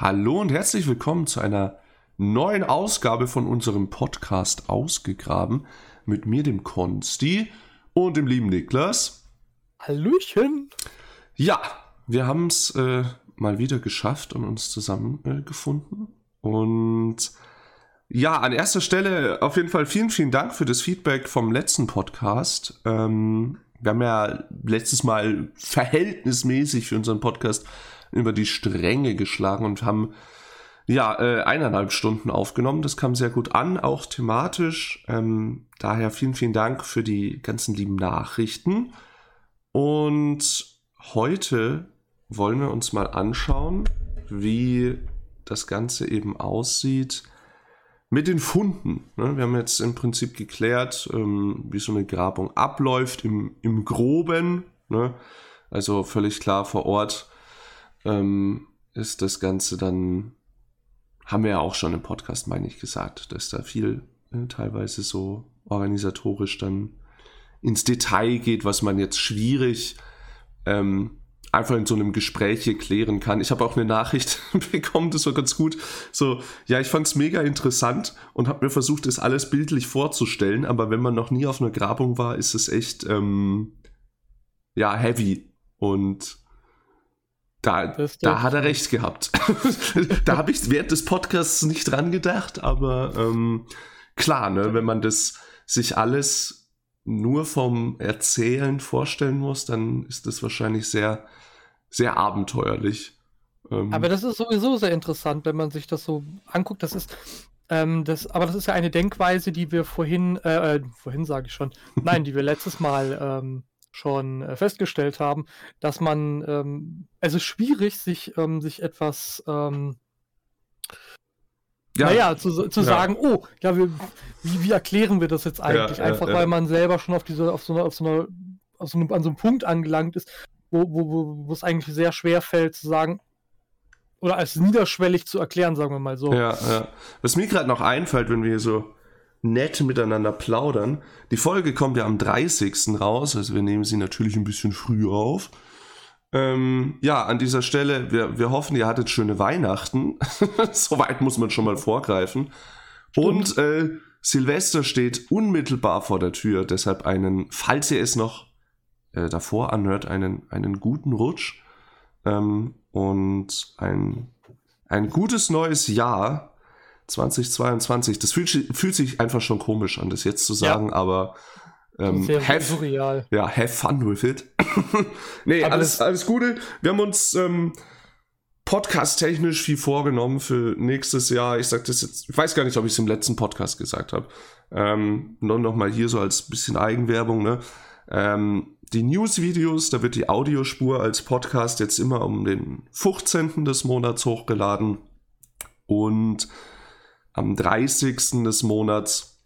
Hallo und herzlich willkommen zu einer neuen Ausgabe von unserem Podcast Ausgegraben mit mir, dem Konsti und dem lieben Niklas. Hallöchen. Ja, wir haben es äh, mal wieder geschafft und uns zusammengefunden. Äh, und ja, an erster Stelle auf jeden Fall vielen, vielen Dank für das Feedback vom letzten Podcast. Ähm, wir haben ja letztes Mal verhältnismäßig für unseren Podcast über die Stränge geschlagen und haben ja äh, eineinhalb Stunden aufgenommen. Das kam sehr gut an, auch thematisch. Ähm, daher vielen, vielen Dank für die ganzen lieben Nachrichten. Und heute wollen wir uns mal anschauen, wie das Ganze eben aussieht mit den Funden. Ne? Wir haben jetzt im Prinzip geklärt, ähm, wie so eine Grabung abläuft im, im Groben. Ne? Also völlig klar vor Ort ähm, ist das Ganze dann, haben wir ja auch schon im Podcast, meine ich, gesagt, dass da viel äh, teilweise so organisatorisch dann ins Detail geht, was man jetzt schwierig ähm, einfach in so einem Gespräch hier klären kann. Ich habe auch eine Nachricht bekommen, das war ganz gut. So, ja, ich fand es mega interessant und habe mir versucht, das alles bildlich vorzustellen, aber wenn man noch nie auf einer Grabung war, ist es echt, ähm, ja, heavy. Und da, da hat er recht gehabt. da habe ich während des Podcasts nicht dran gedacht, aber ähm, klar, ne, wenn man das sich alles nur vom Erzählen vorstellen muss, dann ist das wahrscheinlich sehr, sehr abenteuerlich. Ähm, aber das ist sowieso sehr interessant, wenn man sich das so anguckt. Das ist, ähm, das, aber das ist ja eine Denkweise, die wir vorhin, äh, äh vorhin sage ich schon, nein, die wir letztes Mal ähm, schon äh, festgestellt haben, dass man, ähm, es ist schwierig, sich, ähm, sich etwas, ähm, ja. naja, zu, zu ja. sagen, oh, ja, wir, wie, wie erklären wir das jetzt eigentlich? Ja, Einfach weil man selber schon auf diese, auf so einer, auf so einer, auf so einem, an so einem Punkt angelangt ist, wo, wo, wo es eigentlich sehr schwer fällt zu sagen, oder als niederschwellig zu erklären, sagen wir mal so. Ja, ja. Was mir gerade noch einfällt, wenn wir so nett miteinander plaudern. Die Folge kommt ja am 30. raus, also wir nehmen sie natürlich ein bisschen früh auf. Ähm, ja, an dieser Stelle, wir, wir hoffen, ihr hattet schöne Weihnachten. Soweit muss man schon mal vorgreifen. Stimmt. Und äh, Silvester steht unmittelbar vor der Tür, deshalb einen, falls ihr es noch äh, davor anhört, einen, einen guten Rutsch ähm, und ein, ein gutes neues Jahr 2022. Das fühlt, fühlt, sich einfach schon komisch an, das jetzt zu sagen, ja. aber ähm, have, surreal. Ja, have fun with it. nee, alles, alles Gute. Wir haben uns ähm, podcast-technisch viel vorgenommen für nächstes Jahr. Ich sag das jetzt, ich weiß gar nicht, ob ich es im letzten Podcast gesagt habe. Ähm, nur noch mal hier so als bisschen Eigenwerbung, ne? Ähm, die News-Videos, da wird die Audiospur als Podcast jetzt immer um den 15. des Monats hochgeladen. Und am 30. des Monats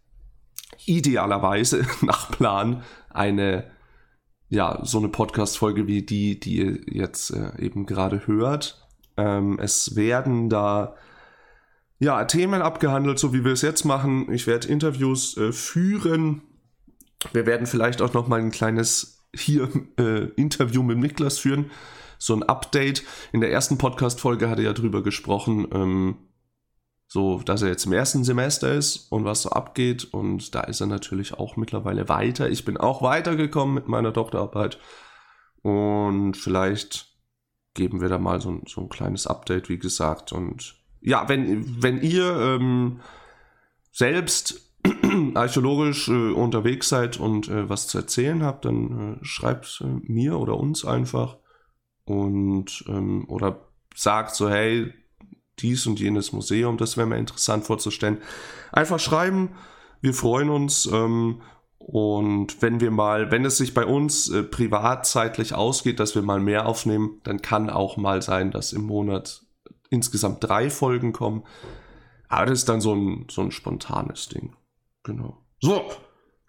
idealerweise nach Plan eine ja, so eine Podcast-Folge wie die, die ihr jetzt äh, eben gerade hört. Ähm, es werden da ja, Themen abgehandelt, so wie wir es jetzt machen. Ich werde Interviews äh, führen. Wir werden vielleicht auch noch mal ein kleines hier äh, Interview mit Niklas führen. So ein Update. In der ersten Podcast-Folge hat er ja drüber gesprochen, ähm, so, dass er jetzt im ersten Semester ist und was so abgeht. Und da ist er natürlich auch mittlerweile weiter. Ich bin auch weitergekommen mit meiner Doktorarbeit. Und vielleicht geben wir da mal so, so ein kleines Update, wie gesagt. Und ja, wenn, wenn ihr ähm, selbst archäologisch äh, unterwegs seid und äh, was zu erzählen habt, dann äh, schreibt äh, mir oder uns einfach und ähm, oder sagt so, hey, dies und jenes Museum, das wäre mir interessant vorzustellen. Einfach schreiben, wir freuen uns. Ähm, und wenn wir mal, wenn es sich bei uns äh, privat zeitlich ausgeht, dass wir mal mehr aufnehmen, dann kann auch mal sein, dass im Monat insgesamt drei Folgen kommen. Aber das ist dann so ein, so ein spontanes Ding. Genau. So,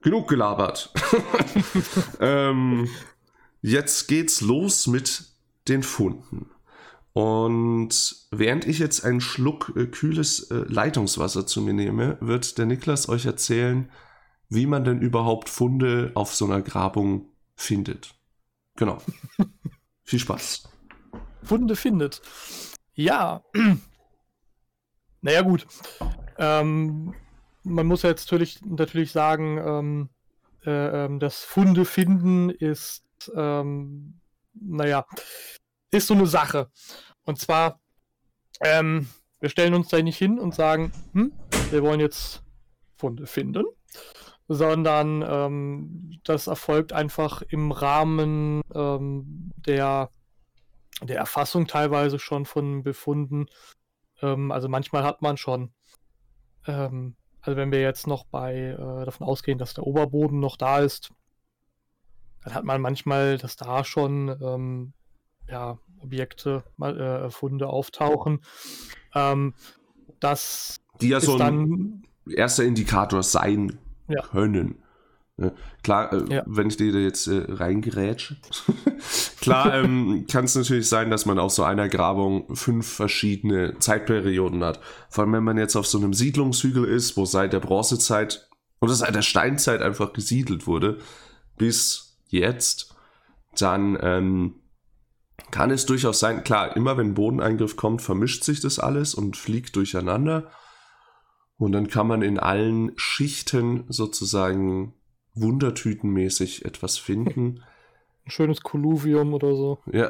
genug gelabert. ähm, jetzt geht's los mit den Funden. Und während ich jetzt einen Schluck äh, kühles äh, Leitungswasser zu mir nehme, wird der Niklas euch erzählen, wie man denn überhaupt Funde auf so einer Grabung findet. Genau. Viel Spaß. Funde findet. Ja, Naja, gut. Ähm, man muss jetzt natürlich, natürlich sagen, ähm, äh, ähm, das Funde finden ist, ähm, naja, ist so eine Sache. Und zwar, ähm, wir stellen uns da nicht hin und sagen, hm, wir wollen jetzt Funde finden, sondern ähm, das erfolgt einfach im Rahmen ähm, der, der Erfassung teilweise schon von Befunden. Ähm, also manchmal hat man schon, ähm, also wenn wir jetzt noch bei äh, davon ausgehen, dass der Oberboden noch da ist, dann hat man manchmal, dass da schon ähm, ja, Objekte, äh, Funde auftauchen. Ähm, das die ja so ein erster Indikator sein ja. können. Ne? Klar, äh, ja. wenn ich dir jetzt äh, reingerätsche, klar ähm, kann es natürlich sein, dass man aus so einer Grabung fünf verschiedene Zeitperioden hat. Vor allem, wenn man jetzt auf so einem Siedlungshügel ist, wo seit der Bronzezeit oder seit der Steinzeit einfach gesiedelt wurde, bis jetzt, dann ähm, kann es durchaus sein, klar, immer wenn Bodeneingriff kommt, vermischt sich das alles und fliegt durcheinander. Und dann kann man in allen Schichten sozusagen wundertütenmäßig etwas finden. Ein schönes Kolluvium oder so. Ja,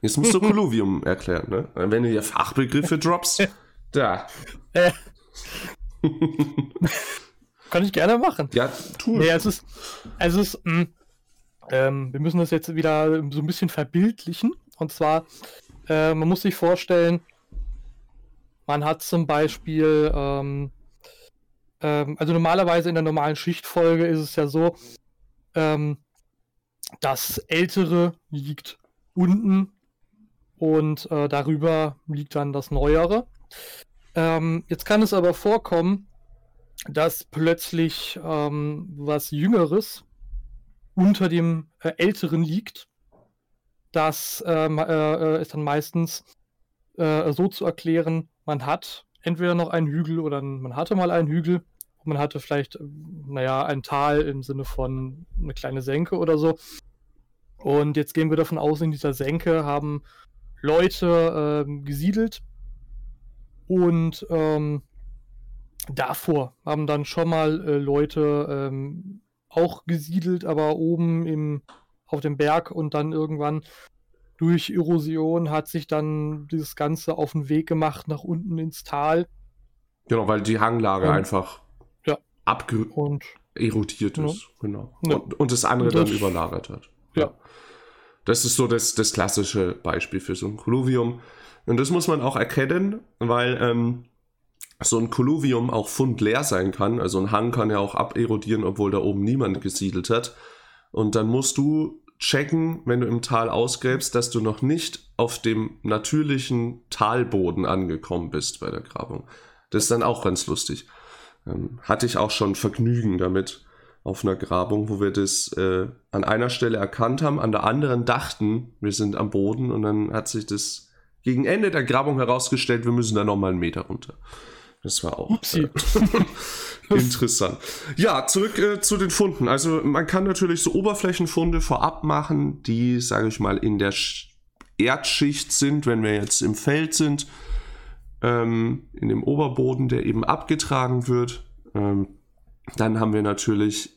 jetzt musst du Kolluvium erklären, ne? Wenn du hier Fachbegriffe droppst, da. Kann ich gerne machen. Ja, tu nee, es ist, es ist, mm, ähm, wir müssen das jetzt wieder so ein bisschen verbildlichen. Und zwar, äh, man muss sich vorstellen, man hat zum Beispiel, ähm, ähm, also normalerweise in der normalen Schichtfolge ist es ja so, ähm, das Ältere liegt unten und äh, darüber liegt dann das Neuere. Ähm, jetzt kann es aber vorkommen, dass plötzlich ähm, was Jüngeres unter dem äh, Älteren liegt. Das ähm, äh, ist dann meistens äh, so zu erklären, man hat entweder noch einen Hügel oder man hatte mal einen Hügel. Man hatte vielleicht, naja, ein Tal im Sinne von eine kleine Senke oder so. Und jetzt gehen wir davon aus, in dieser Senke haben Leute ähm, gesiedelt und ähm, davor haben dann schon mal äh, Leute ähm, auch gesiedelt, aber oben im, auf dem Berg und dann irgendwann durch Erosion hat sich dann dieses Ganze auf den Weg gemacht nach unten ins Tal. Genau, weil die Hanglage und, einfach ja. abgerodiert ist. Ja. Genau. Ja. Und, und, das andere das, dann überlagert hat. Ja. Das ist so das, das klassische Beispiel für so ein Kolluvium. Und das muss man auch erkennen, weil ähm, so ein Kolluvium auch fundleer sein kann. Also ein Hang kann ja auch aberodieren, obwohl da oben niemand gesiedelt hat. Und dann musst du checken, wenn du im Tal ausgräbst, dass du noch nicht auf dem natürlichen Talboden angekommen bist bei der Grabung. Das ist dann auch ganz lustig. Ähm, hatte ich auch schon Vergnügen damit auf einer Grabung, wo wir das äh, an einer Stelle erkannt haben, an der anderen dachten, wir sind am Boden und dann hat sich das gegen Ende der Grabung herausgestellt, wir müssen da nochmal einen Meter runter. Das war auch äh, interessant. Ja, zurück äh, zu den Funden. Also man kann natürlich so Oberflächenfunde vorab machen, die, sage ich mal, in der Sch Erdschicht sind, wenn wir jetzt im Feld sind, ähm, in dem Oberboden, der eben abgetragen wird. Ähm, dann haben wir natürlich,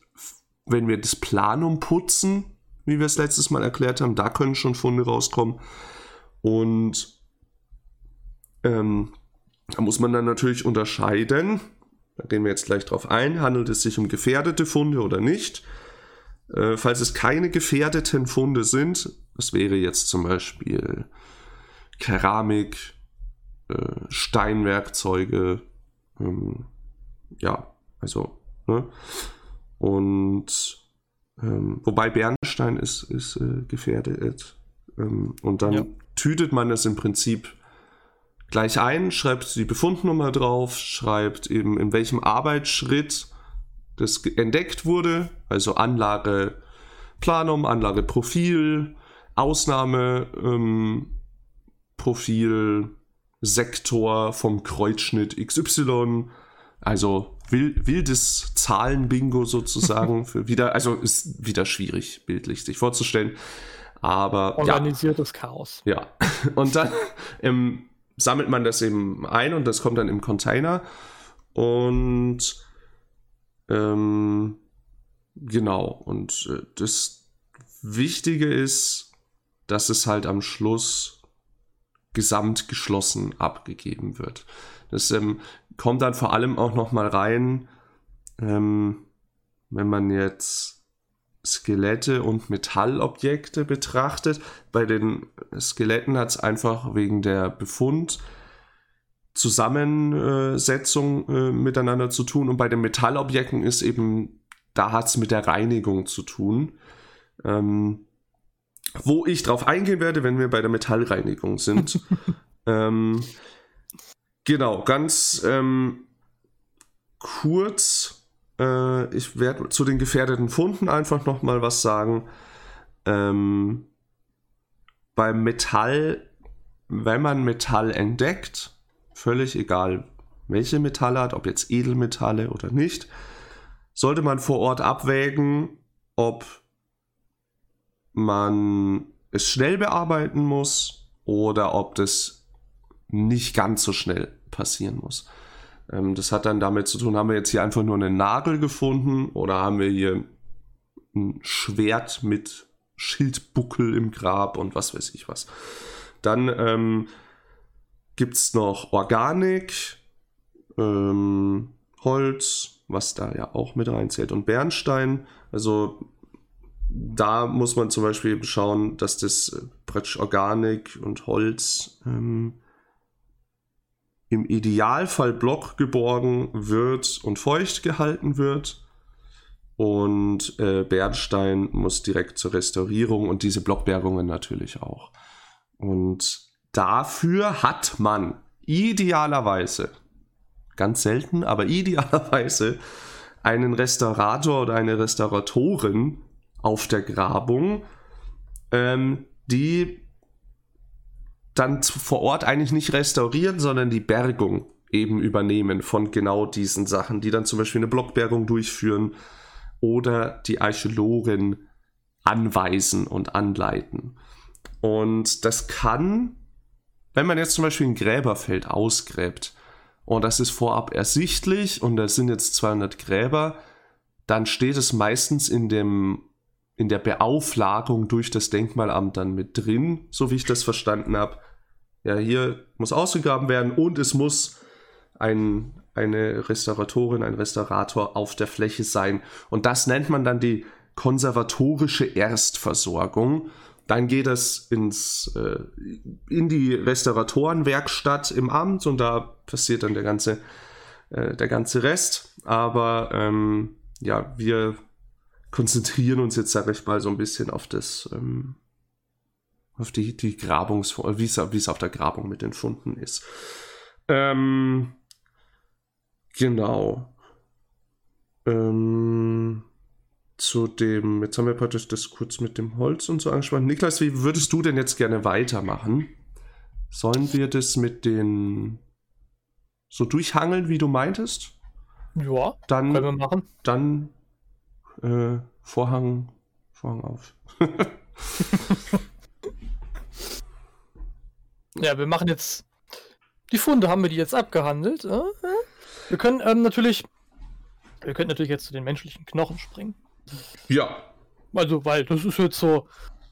wenn wir das Planum putzen, wie wir es letztes Mal erklärt haben, da können schon Funde rauskommen. Und ähm, da muss man dann natürlich unterscheiden, da gehen wir jetzt gleich drauf ein, handelt es sich um gefährdete Funde oder nicht. Äh, falls es keine gefährdeten Funde sind, das wäre jetzt zum Beispiel Keramik, äh, Steinwerkzeuge, ähm, ja, also, ne? Und ähm, wobei Bernstein ist, ist äh, gefährdet. Ähm, und dann ja. tütet man es im Prinzip gleich ein, schreibt die Befundnummer drauf, schreibt eben in welchem Arbeitsschritt das entdeckt wurde, also Anlage Planum, Anlage Profil, Ausnahme ähm, Profil, Sektor vom Kreuzschnitt XY, also wildes Zahlenbingo sozusagen für wieder, also ist wieder schwierig bildlich sich vorzustellen, aber organisiertes ja. Chaos. Ja, und dann ähm, sammelt man das eben ein und das kommt dann im Container. Und ähm, genau, und äh, das Wichtige ist, dass es halt am Schluss gesamt geschlossen abgegeben wird. Das ähm, kommt dann vor allem auch noch mal rein, ähm, wenn man jetzt Skelette und Metallobjekte betrachtet. Bei den Skeletten hat es einfach wegen der Befund Zusammensetzung äh, miteinander zu tun und bei den Metallobjekten ist eben, da hat es mit der Reinigung zu tun. Ähm, wo ich drauf eingehen werde, wenn wir bei der Metallreinigung sind. ähm, genau, ganz ähm, kurz. Äh, ich werde zu den gefährdeten Funden einfach noch mal was sagen. Ähm, beim Metall, wenn man Metall entdeckt, völlig egal, welche Metalle hat, ob jetzt Edelmetalle oder nicht, sollte man vor Ort abwägen, ob man es schnell bearbeiten muss oder ob das nicht ganz so schnell passieren muss. Ähm, das hat dann damit zu tun, haben wir jetzt hier einfach nur einen Nagel gefunden oder haben wir hier ein Schwert mit Schildbuckel im Grab und was weiß ich was. Dann ähm, gibt es noch Organik, ähm, Holz, was da ja auch mit reinzählt und Bernstein. Also da muss man zum Beispiel schauen, dass das praktisch Organik und Holz ähm, im Idealfall Block geborgen wird und feucht gehalten wird. Und äh, Bernstein muss direkt zur Restaurierung und diese Blockbergungen natürlich auch. Und dafür hat man idealerweise, ganz selten, aber idealerweise einen Restaurator oder eine Restauratorin auf der Grabung, ähm, die dann vor Ort eigentlich nicht restaurieren, sondern die Bergung eben übernehmen von genau diesen Sachen, die dann zum Beispiel eine Blockbergung durchführen oder die Archäologen anweisen und anleiten. Und das kann, wenn man jetzt zum Beispiel ein Gräberfeld ausgräbt und das ist vorab ersichtlich und da sind jetzt 200 Gräber, dann steht es meistens in dem in der Beauflagung durch das Denkmalamt dann mit drin, so wie ich das verstanden habe. Ja, hier muss ausgegraben werden und es muss ein, eine Restauratorin, ein Restaurator auf der Fläche sein. Und das nennt man dann die konservatorische Erstversorgung. Dann geht es ins, äh, in die Restauratorenwerkstatt im Amt und da passiert dann der ganze, äh, der ganze Rest. Aber ähm, ja, wir konzentrieren uns jetzt, sage ich mal, so ein bisschen auf das, ähm, auf die, die Grabungsform, wie es, auf der Grabung mit den Funden ist. Ähm, genau. Ähm, zu dem, jetzt haben wir praktisch das kurz mit dem Holz und so angesprochen. Niklas, wie würdest du denn jetzt gerne weitermachen? Sollen wir das mit den so durchhangeln, wie du meintest? Ja, dann, können wir machen. Dann äh, Vorhang, Vorhang auf. ja, wir machen jetzt. Die Funde haben wir die jetzt abgehandelt. Äh? Wir können ähm, natürlich. Wir können natürlich jetzt zu den menschlichen Knochen springen. Ja. Also, weil das ist jetzt so.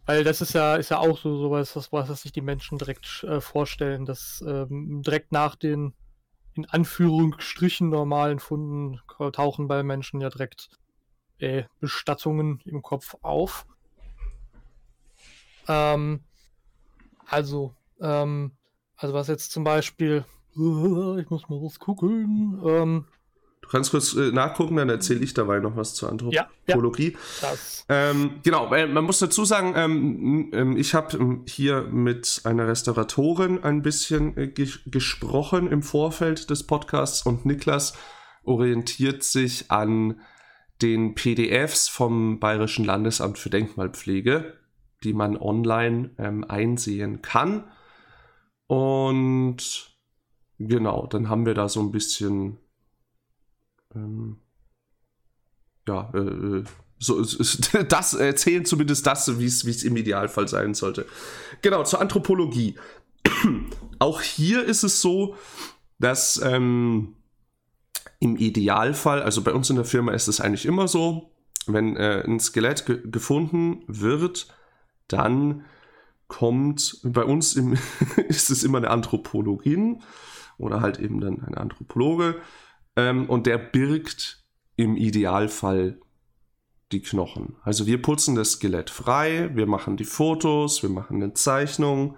Weil das ist ja, ist ja auch so sowas, was, was sich die Menschen direkt äh, vorstellen, dass ähm, direkt nach den in Anführungsstrichen normalen Funden tauchen bei Menschen ja direkt äh, Bestattungen im Kopf auf. Ähm, also, ähm, also was jetzt zum Beispiel, ich muss mal was gucken. Ähm, du kannst kurz äh, nachgucken, dann erzähle ich dabei noch was zur Anthropologie. Ja, ja, ähm, genau, äh, man muss dazu sagen, ähm, ähm, ich habe hier mit einer Restauratorin ein bisschen äh, ge gesprochen im Vorfeld des Podcasts und Niklas orientiert sich an den PDFs vom Bayerischen Landesamt für Denkmalpflege, die man online ähm, einsehen kann. Und genau, dann haben wir da so ein bisschen, ähm, ja, äh, äh so, das erzählen zumindest das, wie es im Idealfall sein sollte. Genau, zur Anthropologie. auch hier ist es so, dass ähm, im Idealfall, also bei uns in der Firma ist es eigentlich immer so, wenn äh, ein Skelett ge gefunden wird, dann kommt bei uns im, ist es immer eine Anthropologin oder halt eben dann ein Anthropologe ähm, und der birgt im Idealfall die Knochen. Also wir putzen das Skelett frei, wir machen die Fotos, wir machen eine Zeichnung,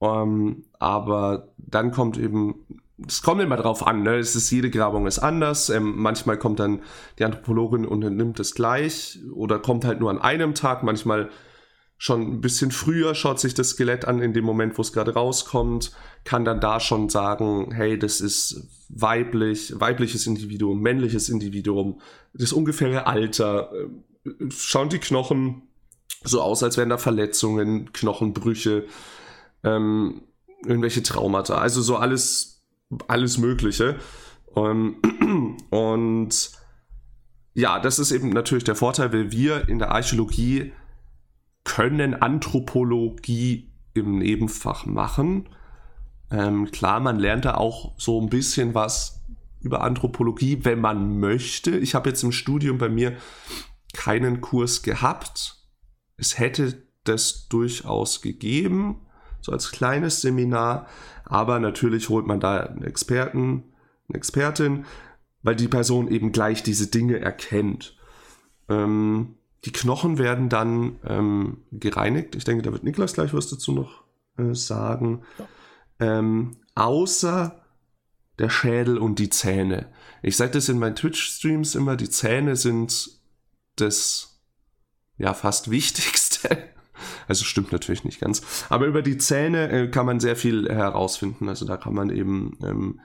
ähm, aber dann kommt eben, es kommt immer drauf an, ne? es ist, jede Grabung ist anders, ähm, manchmal kommt dann die Anthropologin und nimmt es gleich oder kommt halt nur an einem Tag, manchmal schon ein bisschen früher schaut sich das Skelett an, in dem Moment, wo es gerade rauskommt, kann dann da schon sagen, hey, das ist weiblich, weibliches Individuum, männliches Individuum, das ungefähre Alter, äh, schauen die Knochen so aus, als wären da Verletzungen, Knochenbrüche, ähm, irgendwelche Traumata, also so alles, alles Mögliche. Ähm, und ja, das ist eben natürlich der Vorteil, weil wir in der Archäologie können Anthropologie im Nebenfach machen. Ähm, klar, man lernt da auch so ein bisschen was über Anthropologie, wenn man möchte. Ich habe jetzt im Studium bei mir keinen Kurs gehabt. Es hätte das durchaus gegeben, so als kleines Seminar, aber natürlich holt man da einen Experten, eine Expertin, weil die Person eben gleich diese Dinge erkennt. Ähm, die Knochen werden dann ähm, gereinigt. Ich denke, da wird Niklas gleich was dazu noch äh, sagen. Ähm, außer der Schädel und die Zähne. Ich sage das in meinen Twitch-Streams immer, die Zähne sind das ja fast Wichtigste. Also stimmt natürlich nicht ganz. Aber über die Zähne äh, kann man sehr viel herausfinden. Also da kann man eben ähm,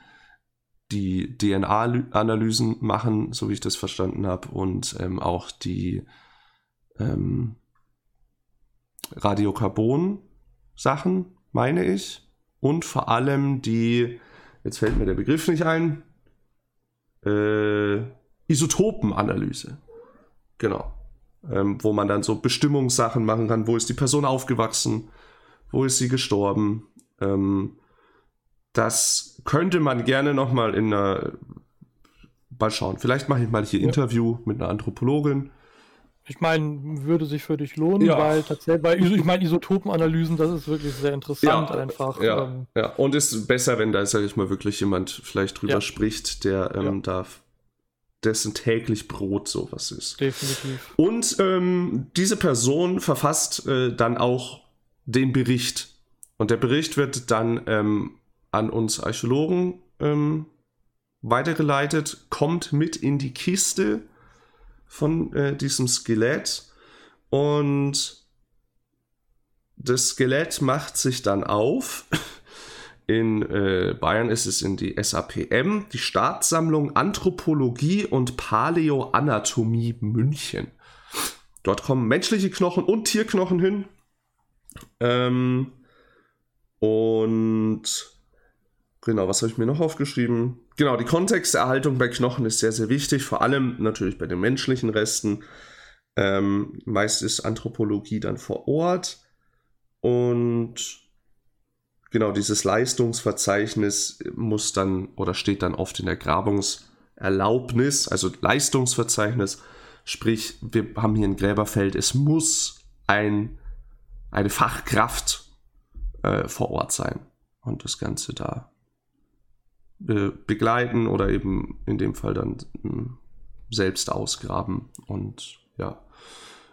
die DNA-Analysen machen, so wie ich das verstanden habe, und ähm, auch die ähm, Radiokarbon-Sachen, meine ich. Und vor allem die, jetzt fällt mir der Begriff nicht ein, äh, Isotopenanalyse. Genau. Ähm, wo man dann so Bestimmungssachen machen kann. Wo ist die Person aufgewachsen? Wo ist sie gestorben? Ähm, das könnte man gerne nochmal in einer. Mal schauen. Vielleicht mache ich mal hier ja. Interview mit einer Anthropologin ich meine, würde sich für dich lohnen, ja. weil tatsächlich, weil ich meine, Isotopenanalysen, das ist wirklich sehr interessant ja, einfach. Ja, ähm, ja, und ist besser, wenn da, sage ich mal, wirklich jemand vielleicht drüber ja. spricht, der ähm, da dessen täglich Brot sowas ist. Definitiv. Und ähm, diese Person verfasst äh, dann auch den Bericht. Und der Bericht wird dann ähm, an uns Archäologen ähm, weitergeleitet, kommt mit in die Kiste von äh, diesem Skelett und das Skelett macht sich dann auf. In äh, Bayern ist es in die SAPM, die Staatssammlung Anthropologie und Paläoanatomie München. Dort kommen menschliche Knochen und Tierknochen hin. Ähm, und genau, was habe ich mir noch aufgeschrieben? Genau, die Kontexterhaltung bei Knochen ist sehr, sehr wichtig, vor allem natürlich bei den menschlichen Resten. Ähm, meist ist Anthropologie dann vor Ort. Und genau dieses Leistungsverzeichnis muss dann oder steht dann oft in der Grabungserlaubnis, also Leistungsverzeichnis, sprich, wir haben hier ein Gräberfeld, es muss ein, eine Fachkraft äh, vor Ort sein und das Ganze da begleiten oder eben in dem Fall dann hm, selbst ausgraben. Und ja.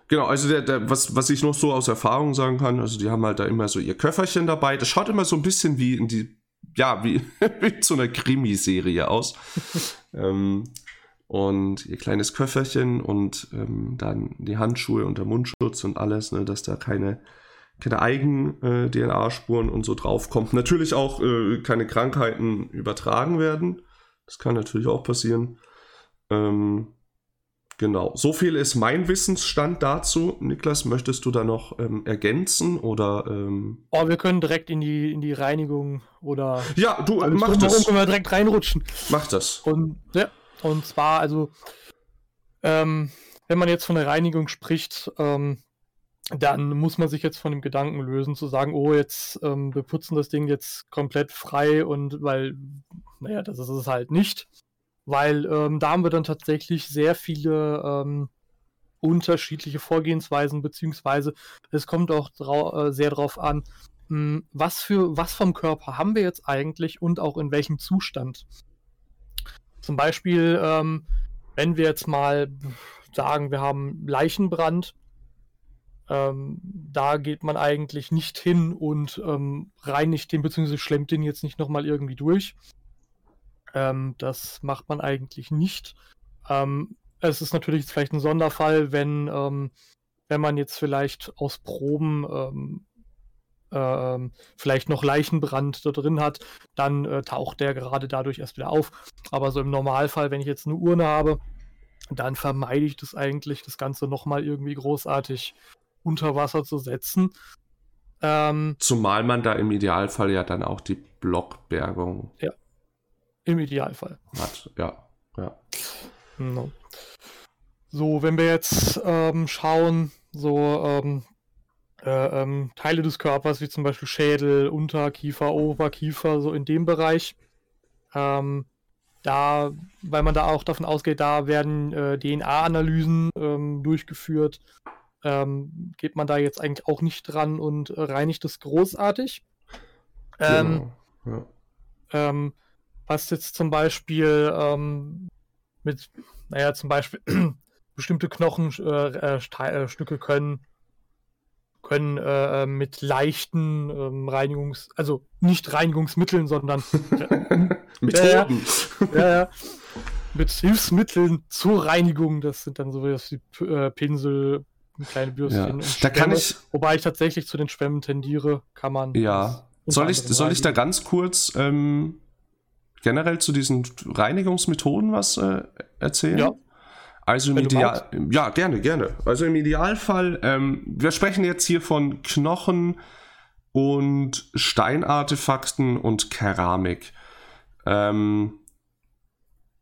Genau, also der, der, was, was ich noch so aus Erfahrung sagen kann, also die haben halt da immer so ihr Köfferchen dabei. Das schaut immer so ein bisschen wie in die, ja, wie, wie zu einer Krimiserie aus. ähm, und ihr kleines Köfferchen und ähm, dann die Handschuhe und der Mundschutz und alles, ne, dass da keine keine Eigen-DNA-Spuren äh, und so draufkommt. Natürlich auch äh, keine Krankheiten übertragen werden. Das kann natürlich auch passieren. Ähm, genau. So viel ist mein Wissensstand dazu. Niklas, möchtest du da noch ähm, ergänzen oder? Ähm... Oh, wir können direkt in die, in die Reinigung oder. Ja, du also mach das. können wir direkt reinrutschen. Mach das. Und, ja, und zwar, also, ähm, wenn man jetzt von der Reinigung spricht, ähm, dann muss man sich jetzt von dem Gedanken lösen, zu sagen, oh, jetzt ähm, wir putzen das Ding jetzt komplett frei und weil, naja, das ist es halt nicht. Weil ähm, da haben wir dann tatsächlich sehr viele ähm, unterschiedliche Vorgehensweisen, beziehungsweise es kommt auch drau äh, sehr darauf an, mh, hm, was für was vom Körper haben wir jetzt eigentlich und auch in welchem Zustand. Zum Beispiel, ähm, wenn wir jetzt mal sagen, wir haben Leichenbrand, ähm, da geht man eigentlich nicht hin und ähm, reinigt den, beziehungsweise schlemmt den jetzt nicht nochmal irgendwie durch. Ähm, das macht man eigentlich nicht. Ähm, es ist natürlich vielleicht ein Sonderfall, wenn, ähm, wenn man jetzt vielleicht aus Proben ähm, vielleicht noch Leichenbrand da drin hat, dann äh, taucht der gerade dadurch erst wieder auf. Aber so im Normalfall, wenn ich jetzt eine Urne habe, dann vermeide ich das eigentlich, das Ganze nochmal irgendwie großartig unter Wasser zu setzen. Ähm, Zumal man da im Idealfall ja dann auch die Blockbergung. Ja. Im Idealfall. Hat, ja. ja. No. So, wenn wir jetzt ähm, schauen, so ähm, äh, ähm, Teile des Körpers, wie zum Beispiel Schädel, Unterkiefer, Oberkiefer, so in dem Bereich, ähm, da, weil man da auch davon ausgeht, da werden äh, DNA-Analysen ähm, durchgeführt, ähm, geht man da jetzt eigentlich auch nicht dran und äh, reinigt es großartig. Ähm, genau. Ja. Ähm, was jetzt zum Beispiel ähm, mit, naja, zum Beispiel bestimmte Knochenstücke äh, äh, können können äh, mit leichten ähm, Reinigungs-, also nicht Reinigungsmitteln, sondern Methoden. ja, ja, mit Hilfsmitteln zur Reinigung. Das sind dann sowas wie äh, Kleine Bürstchen ja. Da kann ich, Wobei ich tatsächlich zu den Schwämmen tendiere, kann man. Ja. Soll ich, soll ich da ganz kurz ähm, generell zu diesen Reinigungsmethoden was äh, erzählen? Ja. Also im Ideal, ja, gerne, gerne. Also im Idealfall, ähm, wir sprechen jetzt hier von Knochen und Steinartefakten und Keramik. Ähm,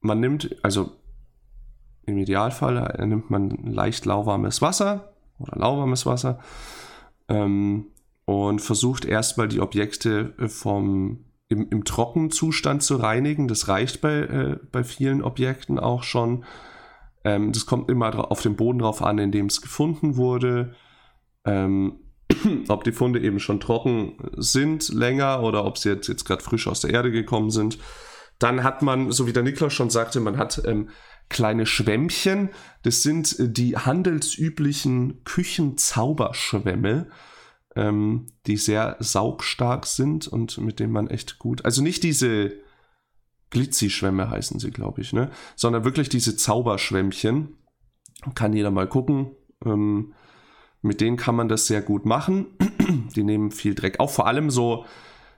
man nimmt, also im Idealfall nimmt man leicht lauwarmes Wasser oder lauwarmes Wasser ähm, und versucht erstmal die Objekte vom im, im trockenen Zustand zu reinigen. Das reicht bei, äh, bei vielen Objekten auch schon. Ähm, das kommt immer auf den Boden drauf an, in dem es gefunden wurde. Ähm, ob die Funde eben schon trocken sind länger oder ob sie jetzt, jetzt gerade frisch aus der Erde gekommen sind. Dann hat man, so wie der Niklas schon sagte, man hat ähm, kleine Schwämmchen. Das sind die handelsüblichen Küchenzauberschwämme, ähm, die sehr saugstark sind und mit denen man echt gut. Also nicht diese Glitzi-Schwämme heißen sie, glaube ich, ne? Sondern wirklich diese Zauberschwämmchen. Kann jeder mal gucken. Ähm, mit denen kann man das sehr gut machen. Die nehmen viel Dreck auf. Vor allem so,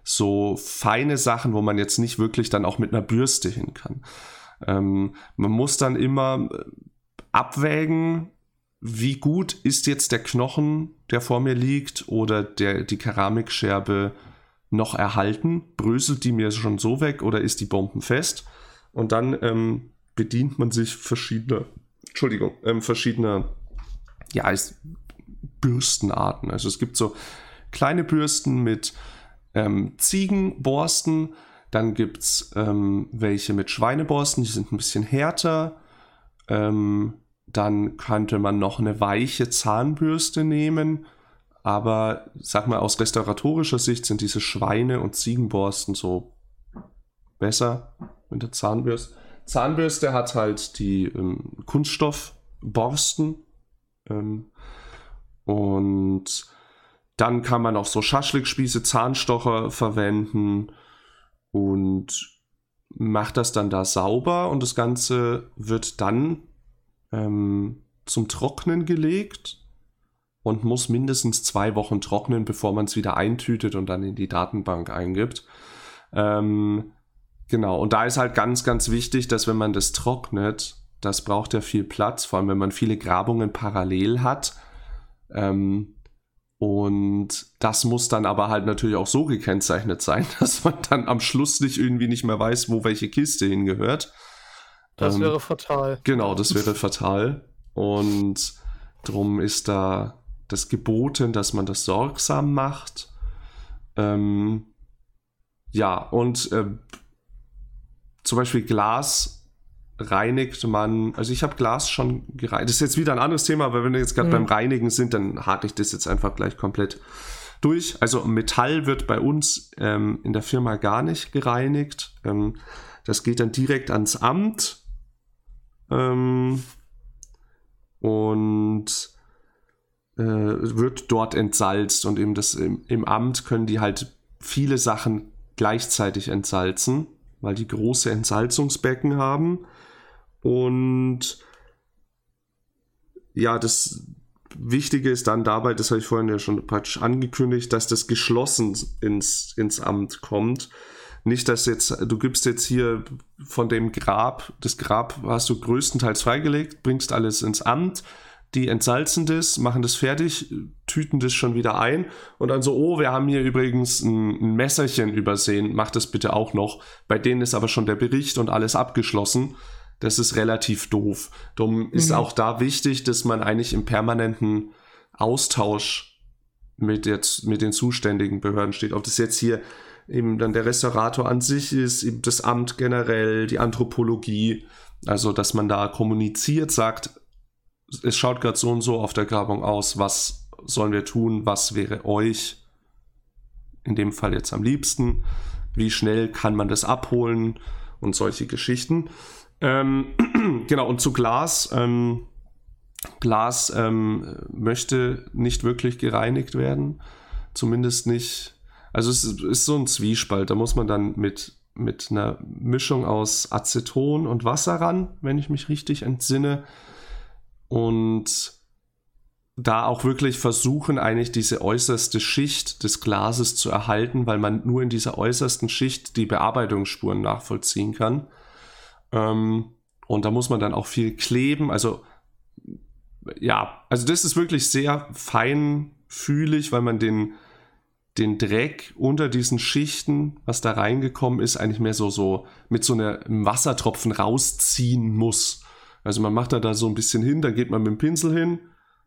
so feine Sachen, wo man jetzt nicht wirklich dann auch mit einer Bürste hin kann. Ähm, man muss dann immer äh, abwägen, wie gut ist jetzt der Knochen, der vor mir liegt, oder der, die Keramikscherbe noch erhalten? Bröselt die mir schon so weg oder ist die bombenfest? Und dann ähm, bedient man sich verschiedener, Entschuldigung, ähm, verschiedener, ja, Bürstenarten. Also es gibt so kleine Bürsten mit ähm, Ziegenborsten, dann gibt es ähm, welche mit Schweineborsten, die sind ein bisschen härter. Ähm, dann könnte man noch eine weiche Zahnbürste nehmen aber sag mal, aus restauratorischer Sicht sind diese Schweine- und Ziegenborsten so besser mit der Zahnbürste. Zahnbürste hat halt die ähm, Kunststoffborsten. Ähm, und dann kann man auch so Schaschlikspieße, Zahnstocher verwenden und macht das dann da sauber und das Ganze wird dann ähm, zum Trocknen gelegt und muss mindestens zwei Wochen trocknen, bevor man es wieder eintütet und dann in die Datenbank eingibt. Ähm, genau, und da ist halt ganz, ganz wichtig, dass wenn man das trocknet, das braucht ja viel Platz, vor allem wenn man viele Grabungen parallel hat. Ähm, und das muss dann aber halt natürlich auch so gekennzeichnet sein, dass man dann am Schluss nicht irgendwie nicht mehr weiß, wo welche Kiste hingehört. Das ähm, wäre fatal. Genau, das wäre fatal. Und drum ist da das geboten, dass man das sorgsam macht. Ähm, ja, und äh, zum Beispiel Glas reinigt man, also ich habe Glas schon gereinigt. Das ist jetzt wieder ein anderes Thema, aber wenn wir jetzt gerade mhm. beim Reinigen sind, dann hake ich das jetzt einfach gleich komplett durch. Also Metall wird bei uns ähm, in der Firma gar nicht gereinigt. Ähm, das geht dann direkt ans Amt. Ähm, und äh, wird dort entsalzt und eben das im, im, Amt können die halt viele Sachen gleichzeitig entsalzen, weil die große Entsalzungsbecken haben und ja, das Wichtige ist dann dabei, das habe ich vorhin ja schon praktisch angekündigt, dass das geschlossen ins, ins Amt kommt. Nicht, dass jetzt, du gibst jetzt hier von dem Grab, das Grab hast du größtenteils freigelegt, bringst alles ins Amt, die entsalzen das, machen das fertig, tüten das schon wieder ein und dann so, oh, wir haben hier übrigens ein, ein Messerchen übersehen, mach das bitte auch noch. Bei denen ist aber schon der Bericht und alles abgeschlossen. Das ist relativ doof. Darum mhm. ist auch da wichtig, dass man eigentlich im permanenten Austausch mit, jetzt, mit den zuständigen Behörden steht. Ob das jetzt hier eben dann der Restaurator an sich ist, eben das Amt generell, die Anthropologie, also dass man da kommuniziert, sagt, es schaut gerade so und so auf der Grabung aus, was sollen wir tun, was wäre euch in dem Fall jetzt am liebsten, wie schnell kann man das abholen und solche Geschichten. Ähm, genau, und zu Glas. Ähm, Glas ähm, möchte nicht wirklich gereinigt werden. Zumindest nicht also es ist so ein Zwiespalt. Da muss man dann mit, mit einer Mischung aus Aceton und Wasser ran, wenn ich mich richtig entsinne. Und da auch wirklich versuchen, eigentlich diese äußerste Schicht des Glases zu erhalten, weil man nur in dieser äußersten Schicht die Bearbeitungsspuren nachvollziehen kann. Ähm, und da muss man dann auch viel kleben. Also ja, also das ist wirklich sehr feinfühlig, weil man den, den Dreck unter diesen Schichten, was da reingekommen ist, eigentlich mehr so, so mit so einem Wassertropfen rausziehen muss. Also man macht da, da so ein bisschen hin, dann geht man mit dem Pinsel hin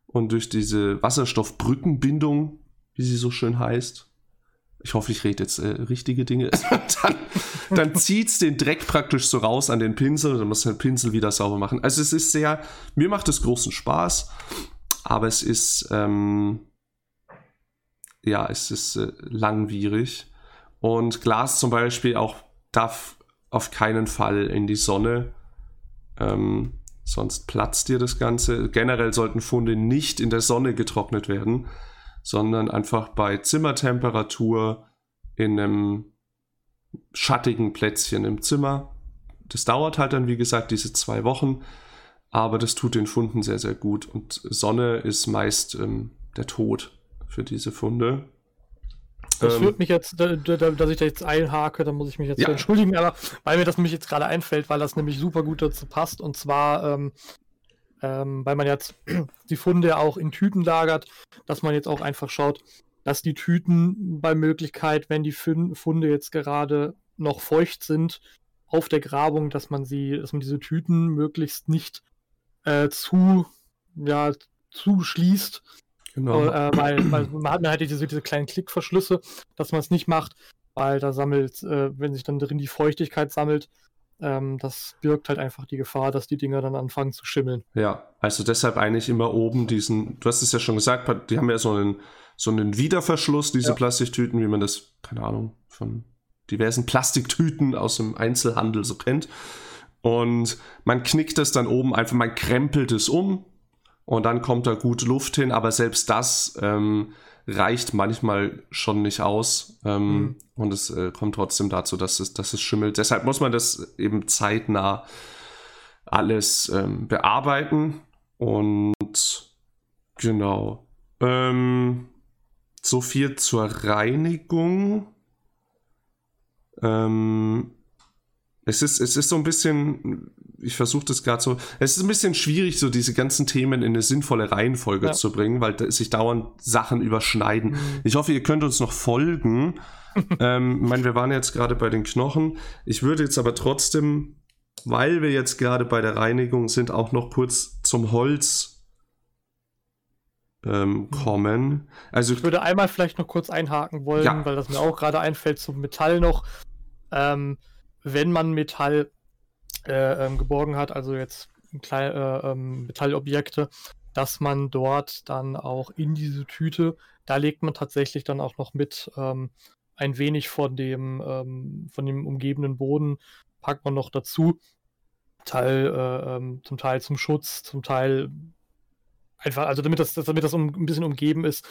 und durch diese Wasserstoffbrückenbindung, wie sie so schön heißt, ich hoffe, ich rede jetzt äh, richtige Dinge, dann, dann zieht es den Dreck praktisch so raus an den Pinsel und dann muss der Pinsel wieder sauber machen. Also es ist sehr, mir macht es großen Spaß, aber es ist, ähm, ja, es ist äh, langwierig. Und Glas zum Beispiel auch darf auf keinen Fall in die Sonne. Ähm, sonst platzt dir das Ganze. Generell sollten Funde nicht in der Sonne getrocknet werden, sondern einfach bei Zimmertemperatur in einem schattigen Plätzchen im Zimmer. Das dauert halt dann, wie gesagt, diese zwei Wochen, aber das tut den Funden sehr, sehr gut. Und Sonne ist meist ähm, der Tod für diese Funde. Das ähm, führt mich jetzt, dass ich da jetzt einhake, da muss ich mich jetzt ja. entschuldigen, aber weil mir das nämlich jetzt gerade einfällt, weil das nämlich super gut dazu passt. Und zwar, ähm, ähm, weil man jetzt die Funde auch in Tüten lagert, dass man jetzt auch einfach schaut, dass die Tüten bei Möglichkeit, wenn die Funde jetzt gerade noch feucht sind, auf der Grabung, dass man sie, dass man diese Tüten möglichst nicht äh, zu, ja, zuschließt, Genau. Äh, weil, weil, man hat halt diese, diese kleinen Klickverschlüsse, dass man es nicht macht, weil da sammelt, äh, wenn sich dann drin die Feuchtigkeit sammelt, ähm, das birgt halt einfach die Gefahr, dass die Dinger dann anfangen zu schimmeln. Ja, also deshalb eigentlich immer oben diesen, du hast es ja schon gesagt, die haben ja so einen, so einen Wiederverschluss, diese ja. Plastiktüten, wie man das, keine Ahnung, von diversen Plastiktüten aus dem Einzelhandel so kennt. Und man knickt es dann oben einfach, man krempelt es um, und dann kommt da gut Luft hin, aber selbst das ähm, reicht manchmal schon nicht aus ähm, mhm. und es äh, kommt trotzdem dazu, dass es, dass es schimmelt. Deshalb muss man das eben zeitnah alles ähm, bearbeiten und genau. Ähm, so viel zur Reinigung. Ähm, es ist, es ist so ein bisschen, ich versuche das gerade so, es ist ein bisschen schwierig, so diese ganzen Themen in eine sinnvolle Reihenfolge ja. zu bringen, weil sich dauernd Sachen überschneiden. Mhm. Ich hoffe, ihr könnt uns noch folgen. ähm, ich meine, wir waren jetzt gerade bei den Knochen. Ich würde jetzt aber trotzdem, weil wir jetzt gerade bei der Reinigung sind, auch noch kurz zum Holz ähm, kommen. Also ich würde einmal vielleicht noch kurz einhaken wollen, ja. weil das mir auch gerade einfällt zum Metall noch. Ähm, wenn man Metall äh, ähm, geborgen hat, also jetzt klein, äh, ähm, Metallobjekte, dass man dort dann auch in diese Tüte, da legt man tatsächlich dann auch noch mit ähm, ein wenig von dem, ähm, von dem umgebenden Boden, packt man noch dazu. Teil, äh, ähm, zum Teil zum Schutz, zum Teil einfach, also damit das, damit das um, ein bisschen umgeben ist.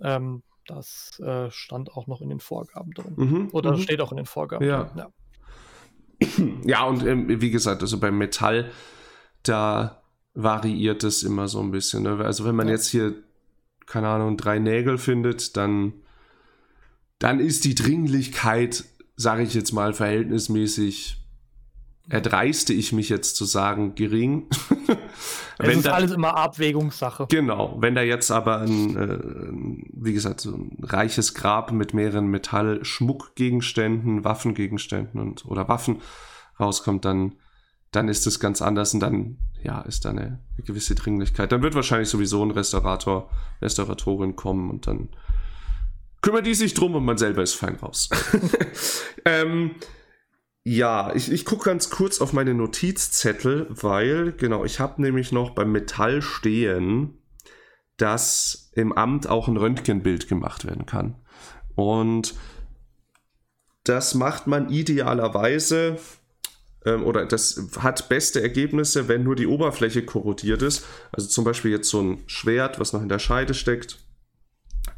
Ähm, das äh, stand auch noch in den Vorgaben drin. Mhm, Oder mhm. steht auch in den Vorgaben ja. drin. Ja. Ja, und ähm, wie gesagt, also beim Metall, da variiert es immer so ein bisschen. Ne? Also wenn man ja. jetzt hier, keine Ahnung, drei Nägel findet, dann, dann ist die Dringlichkeit, sage ich jetzt mal, verhältnismäßig erdreiste ich mich jetzt zu sagen, gering. es ist da, alles immer Abwägungssache. Genau. Wenn da jetzt aber ein, äh, wie gesagt, so ein reiches Grab mit mehreren Metallschmuckgegenständen, Waffengegenständen und oder Waffen rauskommt, dann, dann ist es ganz anders und dann, ja, ist da eine, eine gewisse Dringlichkeit. Dann wird wahrscheinlich sowieso ein Restaurator, Restauratorin kommen und dann kümmert die sich drum und man selber ist fein raus. ähm, ja, ich, ich gucke ganz kurz auf meine Notizzettel, weil, genau, ich habe nämlich noch beim Metall stehen, dass im Amt auch ein Röntgenbild gemacht werden kann. Und das macht man idealerweise ähm, oder das hat beste Ergebnisse, wenn nur die Oberfläche korrodiert ist. Also zum Beispiel jetzt so ein Schwert, was noch in der Scheide steckt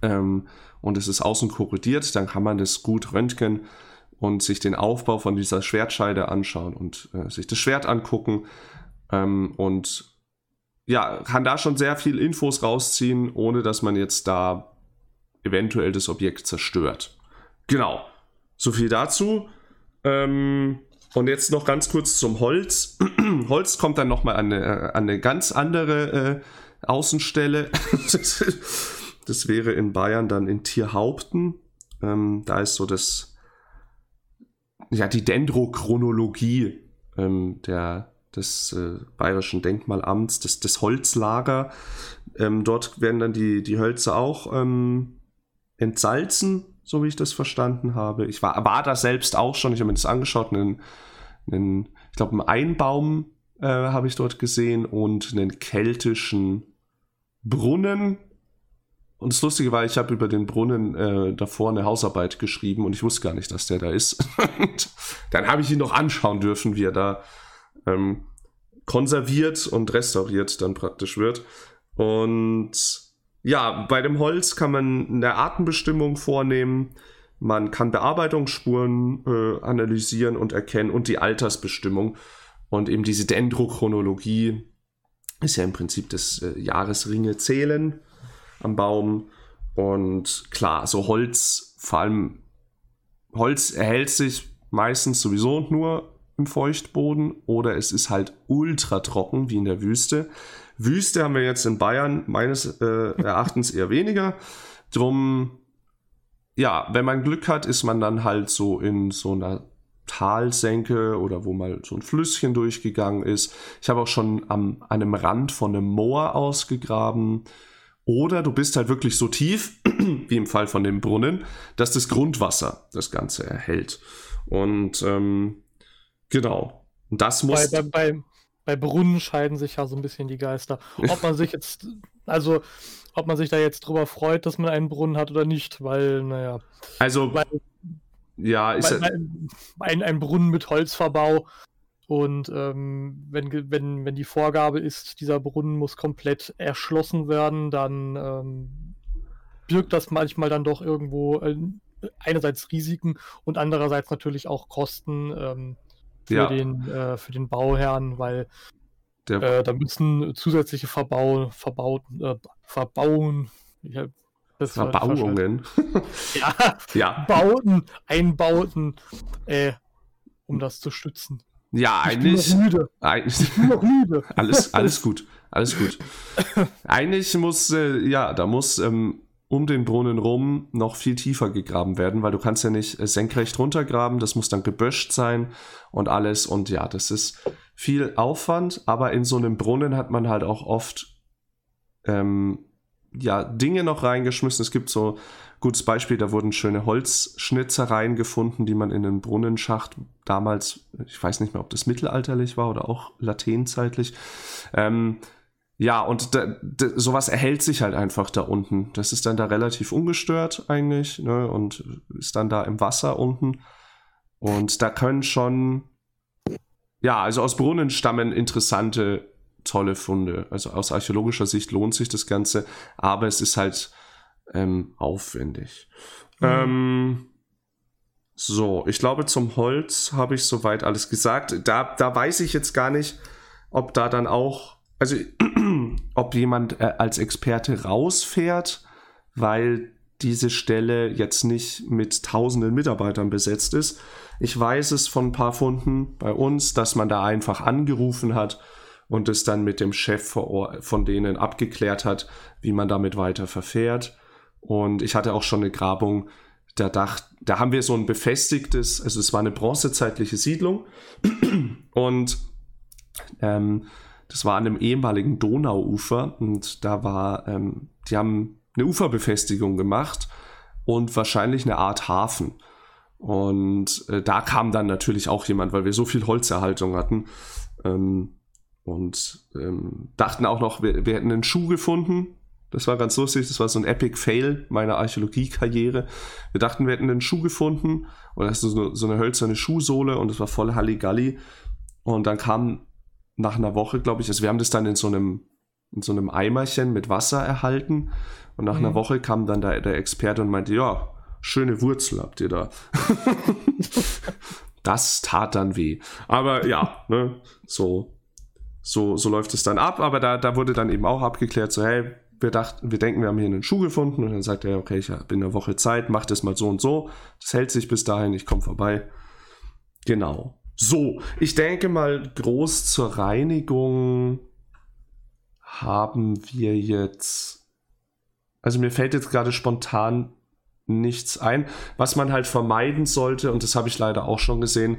ähm, und es ist außen korrodiert, dann kann man das gut röntgen und sich den Aufbau von dieser Schwertscheide anschauen und äh, sich das Schwert angucken ähm, und ja, kann da schon sehr viel Infos rausziehen, ohne dass man jetzt da eventuell das Objekt zerstört. Genau, so viel dazu. Ähm, und jetzt noch ganz kurz zum Holz. Holz kommt dann nochmal an eine, äh, an eine ganz andere äh, Außenstelle. das wäre in Bayern dann in Tierhaupten. Ähm, da ist so das ja, die Dendrochronologie ähm, der, des äh, Bayerischen Denkmalamts, des, des Holzlager. Ähm, dort werden dann die, die Hölzer auch ähm, entsalzen, so wie ich das verstanden habe. Ich war, war da selbst auch schon, ich habe mir das angeschaut, einen, einen ich glaube, einen Einbaum äh, habe ich dort gesehen und einen keltischen Brunnen, und das Lustige war, ich habe über den Brunnen äh, davor eine Hausarbeit geschrieben und ich wusste gar nicht, dass der da ist. dann habe ich ihn noch anschauen dürfen, wie er da ähm, konserviert und restauriert dann praktisch wird. Und ja, bei dem Holz kann man eine Artenbestimmung vornehmen. Man kann Bearbeitungsspuren äh, analysieren und erkennen und die Altersbestimmung. Und eben diese Dendrochronologie ist ja im Prinzip das äh, Jahresringe zählen am Baum. Und klar, so Holz, vor allem Holz erhält sich meistens sowieso nur im Feuchtboden oder es ist halt ultra trocken wie in der Wüste. Wüste haben wir jetzt in Bayern meines äh, Erachtens eher weniger. Drum, ja, wenn man Glück hat, ist man dann halt so in so einer Talsenke oder wo mal so ein Flüsschen durchgegangen ist. Ich habe auch schon am, an einem Rand von einem Moor ausgegraben. Oder du bist halt wirklich so tief, wie im Fall von dem Brunnen, dass das Grundwasser das Ganze erhält. Und ähm, genau. Das muss. Bei, bei, bei, bei Brunnen scheiden sich ja so ein bisschen die Geister. Ob man sich jetzt, also ob man sich da jetzt drüber freut, dass man einen Brunnen hat oder nicht, weil, naja. Also, weil, ja, ist weil ein, ein Brunnen mit Holzverbau und ähm, wenn, wenn, wenn die Vorgabe ist, dieser Brunnen muss komplett erschlossen werden, dann ähm, birgt das manchmal dann doch irgendwo äh, einerseits Risiken und andererseits natürlich auch Kosten ähm, für, ja. den, äh, für den Bauherrn, weil äh, da müssen zusätzliche Verbau, verbaut, äh, Verbauen, ja, Verbauungen. ja, ja, Bauten, Einbauten, äh, um das zu stützen. Ja, eigentlich. Ich bin noch müde. Eigentlich, ich bin noch müde. alles, alles gut. Alles gut. eigentlich muss, äh, ja, da muss ähm, um den Brunnen rum noch viel tiefer gegraben werden, weil du kannst ja nicht äh, senkrecht runtergraben, das muss dann geböscht sein und alles. Und ja, das ist viel Aufwand, aber in so einem Brunnen hat man halt auch oft ähm, ja, Dinge noch reingeschmissen. Es gibt so gutes Beispiel, da wurden schöne Holzschnitzereien gefunden, die man in den Brunnenschacht damals, ich weiß nicht mehr, ob das mittelalterlich war oder auch lateinzeitlich. Ähm, ja, und da, da, sowas erhält sich halt einfach da unten. Das ist dann da relativ ungestört eigentlich ne, und ist dann da im Wasser unten. Und da können schon, ja, also aus Brunnen stammen interessante, tolle Funde. Also aus archäologischer Sicht lohnt sich das Ganze, aber es ist halt ähm, aufwendig. Mhm. Ähm, so, ich glaube, zum Holz habe ich soweit alles gesagt. Da, da weiß ich jetzt gar nicht, ob da dann auch, also ob jemand äh, als Experte rausfährt, weil diese Stelle jetzt nicht mit tausenden Mitarbeitern besetzt ist. Ich weiß es von ein paar Funden bei uns, dass man da einfach angerufen hat und es dann mit dem Chef von denen abgeklärt hat, wie man damit weiter verfährt. Und ich hatte auch schon eine Grabung, da, dacht, da haben wir so ein befestigtes, also es war eine bronzezeitliche Siedlung und ähm, das war an einem ehemaligen Donauufer und da war, ähm, die haben eine Uferbefestigung gemacht und wahrscheinlich eine Art Hafen. Und äh, da kam dann natürlich auch jemand, weil wir so viel Holzerhaltung hatten. Ähm, und ähm, dachten auch noch, wir, wir hätten einen Schuh gefunden, das war ganz lustig. Das war so ein Epic Fail meiner Archäologie-Karriere. Wir dachten, wir hätten einen Schuh gefunden und das ist so, so eine hölzerne Schuhsohle und es war voll Halligalli. Und dann kam nach einer Woche, glaube ich, also wir haben das dann in so einem, in so einem Eimerchen mit Wasser erhalten. Und nach mhm. einer Woche kam dann der, der Experte und meinte, ja, schöne Wurzel habt ihr da. das tat dann weh. Aber ja, ne, so, so, so läuft es dann ab. Aber da, da wurde dann eben auch abgeklärt, so, hey, wir dachten, wir denken, wir haben hier einen Schuh gefunden und dann sagt er, okay, ich habe in einer Woche Zeit, mach das mal so und so. Das hält sich bis dahin, ich komme vorbei. Genau. So, ich denke mal, groß zur Reinigung haben wir jetzt. Also mir fällt jetzt gerade spontan nichts ein. Was man halt vermeiden sollte, und das habe ich leider auch schon gesehen,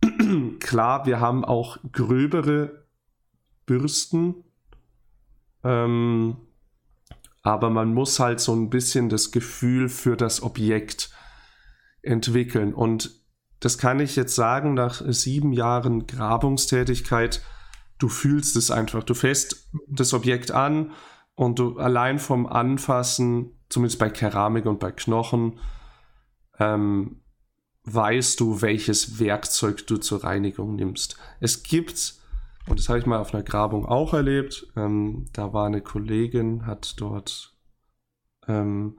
klar, wir haben auch gröbere Bürsten. Ähm, aber man muss halt so ein bisschen das Gefühl für das Objekt entwickeln. Und das kann ich jetzt sagen nach sieben Jahren Grabungstätigkeit. Du fühlst es einfach. Du fährst das Objekt an und du allein vom Anfassen, zumindest bei Keramik und bei Knochen, ähm, weißt du, welches Werkzeug du zur Reinigung nimmst. Es gibt und das habe ich mal auf einer Grabung auch erlebt. Ähm, da war eine Kollegin, hat dort ähm,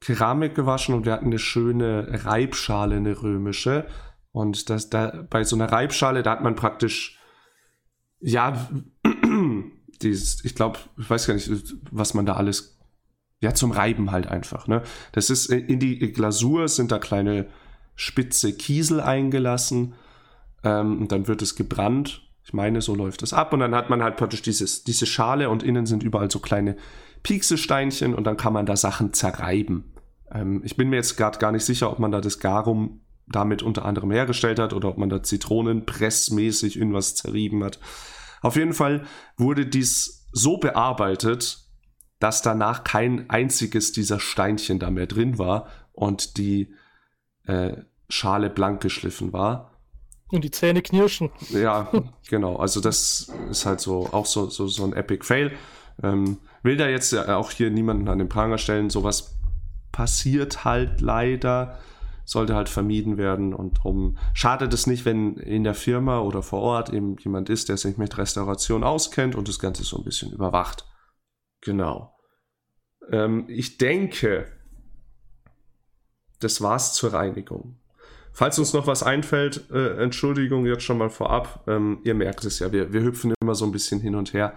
Keramik gewaschen und wir hatten eine schöne Reibschale, eine römische. Und das, da, bei so einer Reibschale, da hat man praktisch, ja, dieses, ich glaube, ich weiß gar nicht, was man da alles, ja, zum Reiben halt einfach, ne? Das ist, in die Glasur sind da kleine spitze Kiesel eingelassen, ähm, und dann wird es gebrannt ich meine, so läuft das ab. Und dann hat man halt praktisch dieses, diese Schale und innen sind überall so kleine Pieksesteinchen und dann kann man da Sachen zerreiben. Ähm, ich bin mir jetzt gerade gar nicht sicher, ob man da das Garum damit unter anderem hergestellt hat oder ob man da Zitronenpressmäßig irgendwas zerrieben hat. Auf jeden Fall wurde dies so bearbeitet, dass danach kein einziges dieser Steinchen da mehr drin war und die äh, Schale blank geschliffen war. Und die Zähne knirschen. Ja, genau. Also das ist halt so auch so, so, so ein Epic Fail. Ähm, will da jetzt auch hier niemanden an den Pranger stellen. Sowas passiert halt leider. Sollte halt vermieden werden und darum schadet es nicht, wenn in der Firma oder vor Ort eben jemand ist, der sich mit Restauration auskennt und das Ganze so ein bisschen überwacht. Genau. Ähm, ich denke, das war's zur Reinigung. Falls uns noch was einfällt, äh, Entschuldigung jetzt schon mal vorab. Ähm, ihr merkt es ja, wir, wir hüpfen immer so ein bisschen hin und her,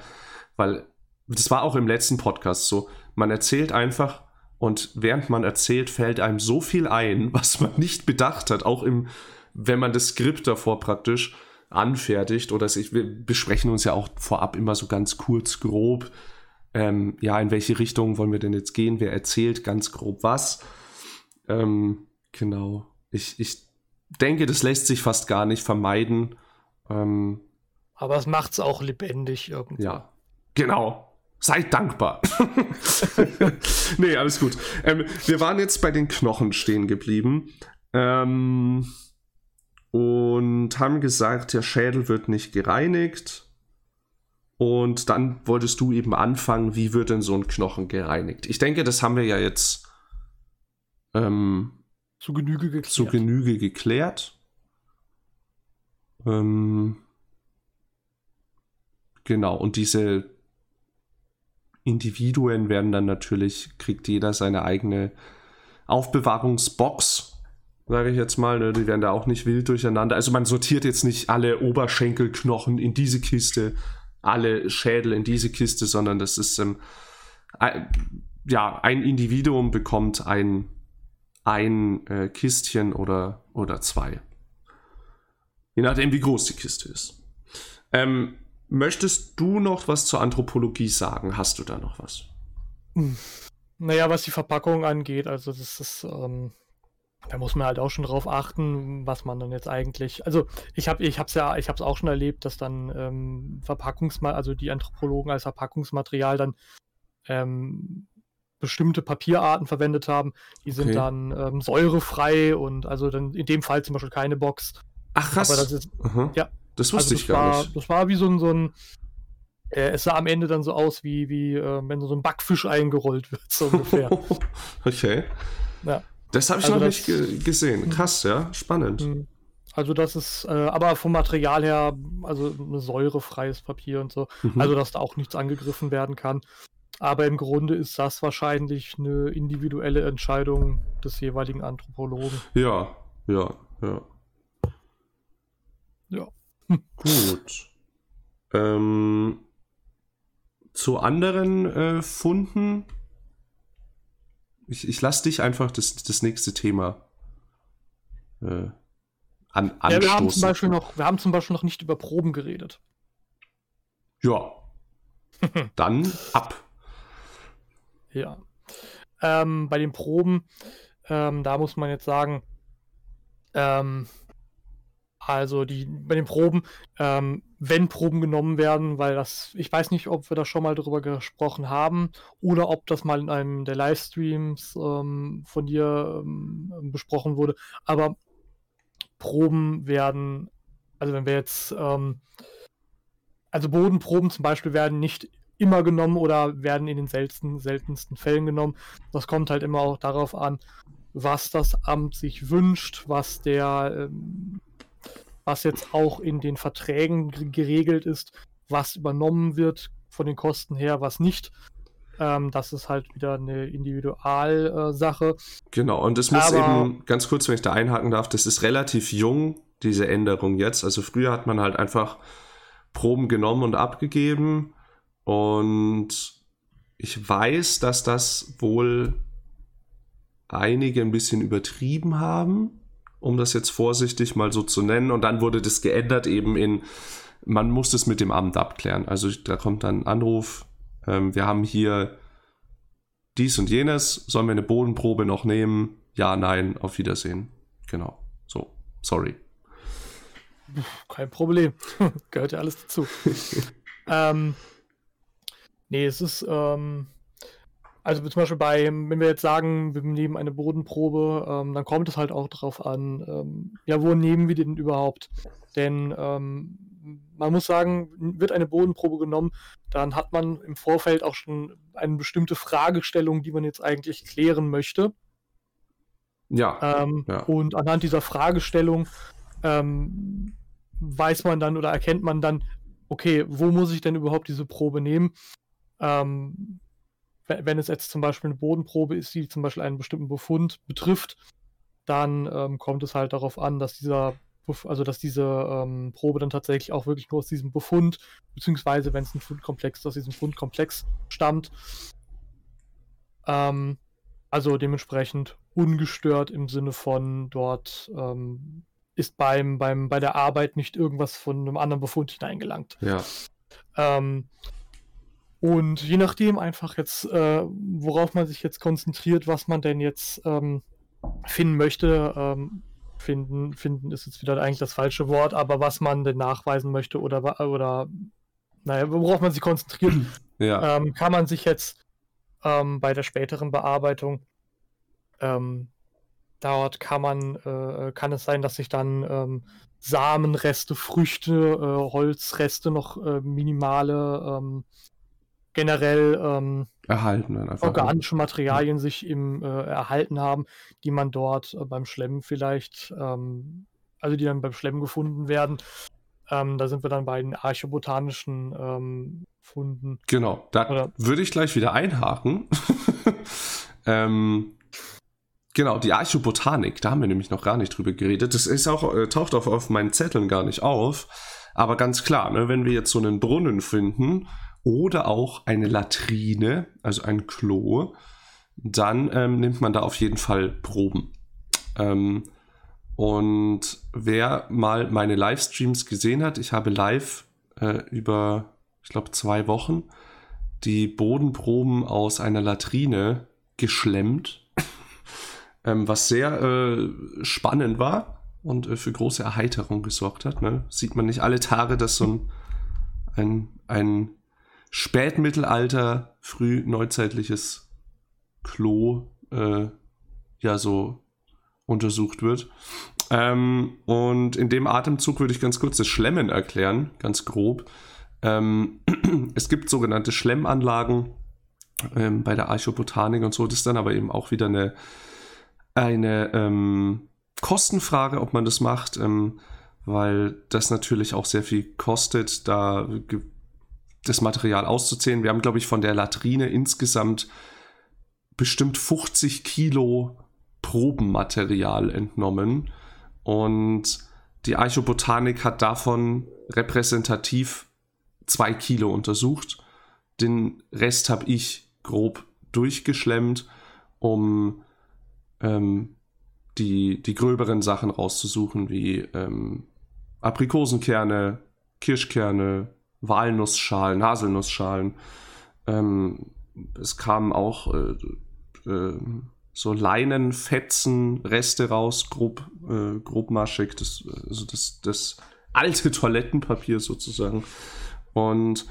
weil das war auch im letzten Podcast so. Man erzählt einfach und während man erzählt, fällt einem so viel ein, was man nicht bedacht hat, auch im, wenn man das Skript davor praktisch anfertigt oder sich, wir besprechen uns ja auch vorab immer so ganz kurz, grob, ähm, ja, in welche Richtung wollen wir denn jetzt gehen, wer erzählt ganz grob was. Ähm, genau. Ich, ich denke, das lässt sich fast gar nicht vermeiden. Ähm, Aber es macht es auch lebendig irgendwie. Ja, genau. Seid dankbar. nee, alles gut. Ähm, wir waren jetzt bei den Knochen stehen geblieben. Ähm, und haben gesagt, der Schädel wird nicht gereinigt. Und dann wolltest du eben anfangen, wie wird denn so ein Knochen gereinigt? Ich denke, das haben wir ja jetzt ähm, zu Genüge geklärt. Zu Genüge geklärt. Ähm, genau, und diese Individuen werden dann natürlich, kriegt jeder seine eigene Aufbewahrungsbox, sage ich jetzt mal. Ne? Die werden da auch nicht wild durcheinander. Also man sortiert jetzt nicht alle Oberschenkelknochen in diese Kiste, alle Schädel in diese Kiste, sondern das ist ähm, ein, ja ein Individuum bekommt ein ein äh, Kistchen oder oder zwei, je nachdem wie groß die Kiste ist. Ähm, möchtest du noch was zur Anthropologie sagen? Hast du da noch was? Naja, was die Verpackung angeht, also das ist ähm, da muss man halt auch schon drauf achten, was man dann jetzt eigentlich. Also ich habe, ich habe es ja, ich habe es auch schon erlebt, dass dann ähm, Verpackungsmal, also die Anthropologen als Verpackungsmaterial dann ähm, bestimmte Papierarten verwendet haben. Die sind okay. dann ähm, säurefrei und also dann in dem Fall zum Beispiel keine Box. Ach krass. Aber das ist, ja. Das wusste also ich gar war, nicht. Das war wie so ein, so ein äh, es sah am Ende dann so aus, wie, wie äh, wenn so ein Backfisch eingerollt wird, so ungefähr. okay. Ja. Das habe ich also noch das, nicht ge gesehen. Hm. Krass, ja, spannend. Hm. Also das ist, äh, aber vom Material her, also ein säurefreies Papier und so, mhm. also dass da auch nichts angegriffen werden kann. Aber im Grunde ist das wahrscheinlich eine individuelle Entscheidung des jeweiligen Anthropologen. Ja, ja, ja. Ja. Gut. Ähm, zu anderen äh, Funden ich, ich lasse dich einfach das, das nächste Thema äh, an, anstoßen. Ja, wir haben, zum Beispiel noch, wir haben zum Beispiel noch nicht über Proben geredet. Ja. Dann ab. Ja. Ähm, bei den Proben, ähm, da muss man jetzt sagen, ähm, also die bei den Proben, ähm, wenn Proben genommen werden, weil das, ich weiß nicht, ob wir da schon mal drüber gesprochen haben oder ob das mal in einem der Livestreams ähm, von dir ähm, besprochen wurde, aber Proben werden, also wenn wir jetzt, ähm, also Bodenproben zum Beispiel werden nicht immer genommen oder werden in den seltensten, seltensten Fällen genommen. Das kommt halt immer auch darauf an, was das Amt sich wünscht, was der ähm, was jetzt auch in den Verträgen geregelt ist, was übernommen wird von den Kosten her, was nicht. Ähm, das ist halt wieder eine Individualsache. Genau, und es muss Aber, eben, ganz kurz, wenn ich da einhaken darf, das ist relativ jung, diese Änderung jetzt. Also früher hat man halt einfach Proben genommen und abgegeben. Und ich weiß, dass das wohl einige ein bisschen übertrieben haben um das jetzt vorsichtig mal so zu nennen. Und dann wurde das geändert eben in, man muss das mit dem Amt abklären. Also da kommt dann ein Anruf, ähm, wir haben hier dies und jenes, sollen wir eine Bodenprobe noch nehmen? Ja, nein, auf Wiedersehen. Genau, so, sorry. Kein Problem, gehört ja alles dazu. ähm, nee, es ist, ähm, also zum Beispiel bei, wenn wir jetzt sagen, wir nehmen eine Bodenprobe, ähm, dann kommt es halt auch darauf an, ähm, ja, wo nehmen wir den überhaupt? Denn ähm, man muss sagen, wird eine Bodenprobe genommen, dann hat man im Vorfeld auch schon eine bestimmte Fragestellung, die man jetzt eigentlich klären möchte. Ja. Ähm, ja. Und anhand dieser Fragestellung ähm, weiß man dann oder erkennt man dann, okay, wo muss ich denn überhaupt diese Probe nehmen? Ähm, wenn es jetzt zum Beispiel eine Bodenprobe ist, die zum Beispiel einen bestimmten Befund betrifft, dann ähm, kommt es halt darauf an, dass dieser also dass diese ähm, Probe dann tatsächlich auch wirklich nur aus diesem Befund, beziehungsweise wenn es ein Fundkomplex aus diesem Fundkomplex stammt, ähm, also dementsprechend ungestört im Sinne von dort ähm, ist beim, beim, bei der Arbeit nicht irgendwas von einem anderen Befund hineingelangt. Ja. Und je nachdem einfach jetzt, äh, worauf man sich jetzt konzentriert, was man denn jetzt ähm, finden möchte, ähm, finden, finden ist jetzt wieder eigentlich das falsche Wort, aber was man denn nachweisen möchte oder, oder naja, worauf man sich konzentriert, ja. ähm, kann man sich jetzt ähm, bei der späteren Bearbeitung ähm, dort kann man, äh, kann es sein, dass sich dann ähm, Samenreste, Früchte, äh, Holzreste noch äh, minimale ähm, generell ähm, erhalten organische Materialien ja. sich im äh, erhalten haben, die man dort äh, beim Schlemmen vielleicht, ähm, also die dann beim Schlemmen gefunden werden. Ähm, da sind wir dann bei den archobotanischen ähm, Funden. Genau, da Oder, würde ich gleich wieder einhaken. ähm, Genau, die Archobotanik, da haben wir nämlich noch gar nicht drüber geredet. Das ist auch, äh, taucht auch auf meinen Zetteln gar nicht auf. Aber ganz klar, ne, wenn wir jetzt so einen Brunnen finden oder auch eine Latrine, also ein Klo, dann ähm, nimmt man da auf jeden Fall Proben. Ähm, und wer mal meine Livestreams gesehen hat, ich habe live äh, über, ich glaube, zwei Wochen die Bodenproben aus einer Latrine geschlemmt ähm, was sehr äh, spannend war und äh, für große Erheiterung gesorgt hat. Ne? Sieht man nicht alle Tage, dass so ein, ein, ein Spätmittelalter, früh neuzeitliches Klo äh, ja so untersucht wird. Ähm, und in dem Atemzug würde ich ganz kurz das Schlemmen erklären, ganz grob. Ähm, es gibt sogenannte Schlemmanlagen ähm, bei der Archobotanik und so. Das ist dann aber eben auch wieder eine eine ähm, Kostenfrage, ob man das macht, ähm, weil das natürlich auch sehr viel kostet, da das Material auszuzählen. Wir haben, glaube ich, von der Latrine insgesamt bestimmt 50 Kilo Probenmaterial entnommen. Und die Archobotanik hat davon repräsentativ zwei Kilo untersucht. Den Rest habe ich grob durchgeschlemmt, um ähm, die, die gröberen Sachen rauszusuchen, wie ähm, Aprikosenkerne, Kirschkerne, Walnussschalen, Haselnussschalen. Ähm, es kamen auch äh, äh, so Leinenfetzen, Reste raus, grob, äh, grobmaschig, das, also das, das alte Toilettenpapier sozusagen. Und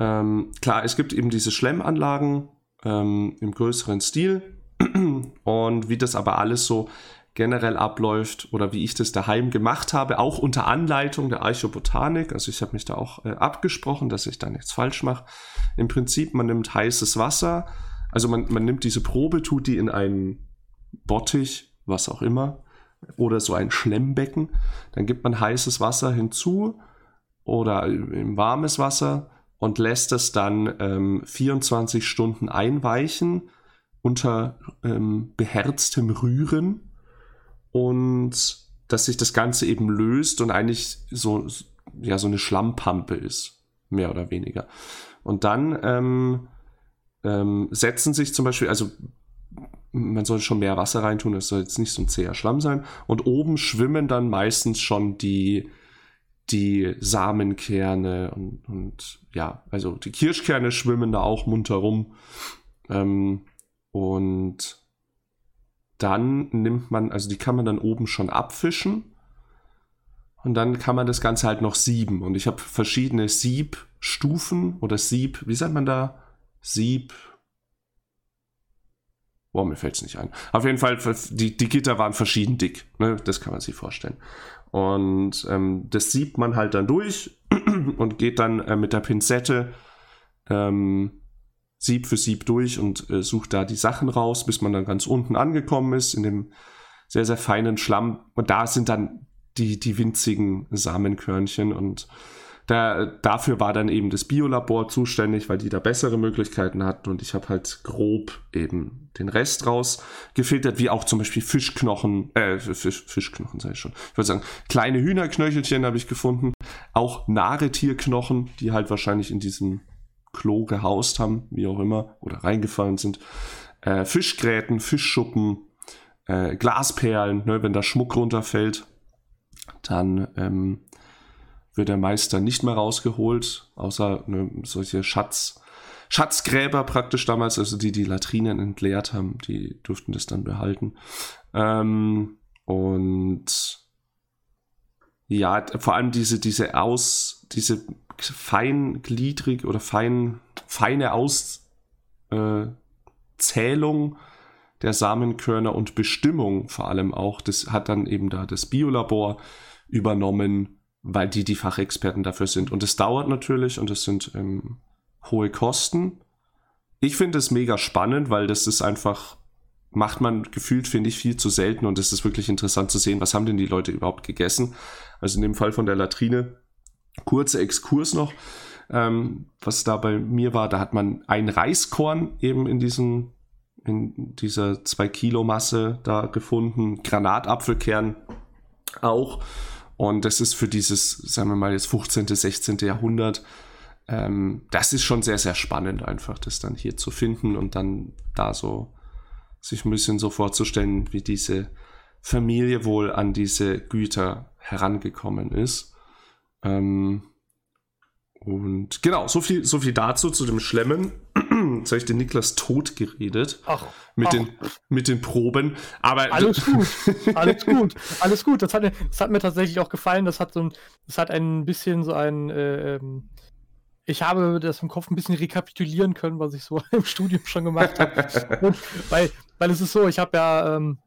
ähm, klar, es gibt eben diese Schlemmanlagen ähm, im größeren Stil und wie das aber alles so generell abläuft oder wie ich das daheim gemacht habe, auch unter Anleitung der Archobotanik. Also ich habe mich da auch äh, abgesprochen, dass ich da nichts falsch mache. Im Prinzip, man nimmt heißes Wasser, also man, man nimmt diese Probe, tut die in einen Bottich, was auch immer, oder so ein Schlemmbecken. Dann gibt man heißes Wasser hinzu oder im warmes Wasser und lässt es dann ähm, 24 Stunden einweichen unter ähm, beherztem Rühren und dass sich das Ganze eben löst und eigentlich so, ja, so eine Schlammpampe ist, mehr oder weniger. Und dann ähm, ähm, setzen sich zum Beispiel, also man soll schon mehr Wasser reintun, es soll jetzt nicht so ein zäher Schlamm sein. Und oben schwimmen dann meistens schon die, die Samenkerne und, und ja, also die Kirschkerne schwimmen da auch munter rum. Ähm, und dann nimmt man, also die kann man dann oben schon abfischen. Und dann kann man das Ganze halt noch sieben. Und ich habe verschiedene Siebstufen oder Sieb, wie sagt man da? Sieb. Boah, mir fällt es nicht ein. Auf jeden Fall, die, die Gitter waren verschieden dick. Ne? Das kann man sich vorstellen. Und ähm, das siebt man halt dann durch und geht dann äh, mit der Pinzette ähm, Sieb für Sieb durch und äh, sucht da die Sachen raus, bis man dann ganz unten angekommen ist, in dem sehr, sehr feinen Schlamm. Und da sind dann die, die winzigen Samenkörnchen und da, dafür war dann eben das Biolabor zuständig, weil die da bessere Möglichkeiten hatten und ich habe halt grob eben den Rest rausgefiltert, wie auch zum Beispiel Fischknochen, äh, Fisch, Fischknochen sei ich schon. Ich würde sagen, kleine Hühnerknöchelchen habe ich gefunden, auch Naretierknochen, die halt wahrscheinlich in diesem Klo gehaust haben, wie auch immer, oder reingefallen sind. Äh, Fischgräten, Fischschuppen, äh, Glasperlen, ne, wenn da Schmuck runterfällt, dann ähm, wird der Meister nicht mehr rausgeholt, außer ne, solche Schatz, Schatzgräber praktisch damals, also die die Latrinen entleert haben, die durften das dann behalten. Ähm, und ja, vor allem diese, diese Aus, diese feingliedrig oder fein, feine Auszählung äh, der Samenkörner und Bestimmung vor allem auch. Das hat dann eben da das Biolabor übernommen, weil die die Fachexperten dafür sind. Und es dauert natürlich und es sind ähm, hohe Kosten. Ich finde es mega spannend, weil das ist einfach, macht man gefühlt, finde ich, viel zu selten und es ist wirklich interessant zu sehen, was haben denn die Leute überhaupt gegessen. Also in dem Fall von der Latrine, kurzer Exkurs noch, ähm, was da bei mir war, da hat man ein Reiskorn eben in diesem in dieser 2 Kilo Masse da gefunden, Granatapfelkern auch. Und das ist für dieses, sagen wir mal, jetzt 15., 16. Jahrhundert, ähm, das ist schon sehr, sehr spannend, einfach das dann hier zu finden und dann da so sich ein bisschen so vorzustellen, wie diese Familie wohl an diese Güter herangekommen ist. Ähm, und genau, so viel, so viel dazu, zu dem Schlemmen. Jetzt habe ich den Niklas tot geredet. Ach, mit, ach. Den, mit den Proben. Aber Alles gut, alles gut, alles gut. Das hat, mir- das hat mir tatsächlich auch gefallen. Das hat so ein, das hat ein bisschen so ein, äh, ähm, ich habe das im Kopf ein bisschen rekapitulieren können, was ich so im Studium schon gemacht habe. Weil, weil es ist so, ich habe ja, ähm,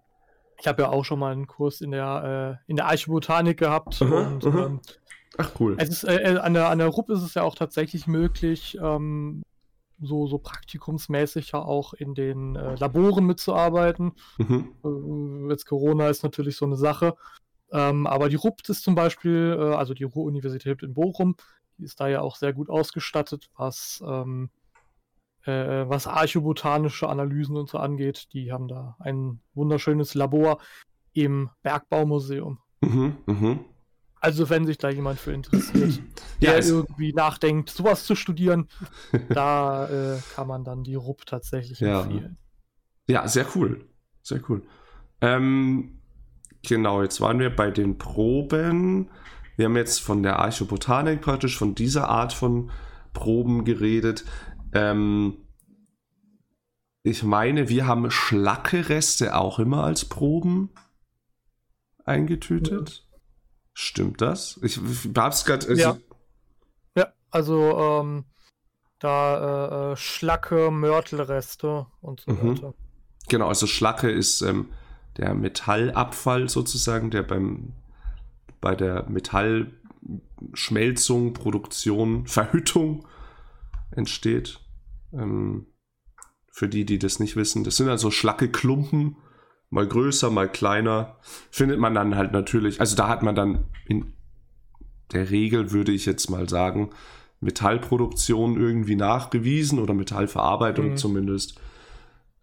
ich habe ja auch schon mal einen Kurs in der, äh, in der Archibotanik gehabt. Aha, und aha. ähm, Ach cool. es ist, äh, äh, an, der, an der RUP ist es ja auch tatsächlich möglich, ähm, so, so praktikumsmäßig ja auch in den äh, Laboren mitzuarbeiten. Mhm. Äh, jetzt Corona ist natürlich so eine Sache. Ähm, aber die RUPT ist zum Beispiel, äh, also die Ruhr-Universität in Bochum, die ist da ja auch sehr gut ausgestattet, was, ähm, äh, was archobotanische Analysen und so angeht. Die haben da ein wunderschönes Labor im Bergbaumuseum. Mhm. Mhm. Also wenn sich da jemand für interessiert, Ja, der irgendwie nachdenkt, sowas zu studieren, da äh, kann man dann die RUP tatsächlich Ja. empfehlen. ja, sehr cool. Sehr cool. Ähm, genau, jetzt waren wir bei den Proben. Wir haben jetzt von der Archobotanik praktisch, von dieser Art von Proben geredet. Ähm, ich meine, wir haben Schlackereste auch immer als Proben eingetütet. Stimmt das? Ich hab's gerade. Also, Ja. Ja, also ähm, da äh, äh, Schlacke, Mörtelreste und so Mhm. weiter. Genau, also Schlacke ist ähm, der Metallabfall sozusagen, der beim bei der Metallschmelzung, Produktion, Verhüttung entsteht. Ähm, für die, die das nicht wissen, das sind also Schlacke-Klumpen, mal größer, mal kleiner. Findet man dann halt natürlich, also da hat man dann in der Regel, würde ich jetzt mal sagen, Metallproduktion irgendwie nachgewiesen oder Metallverarbeitung Mhm. zumindest.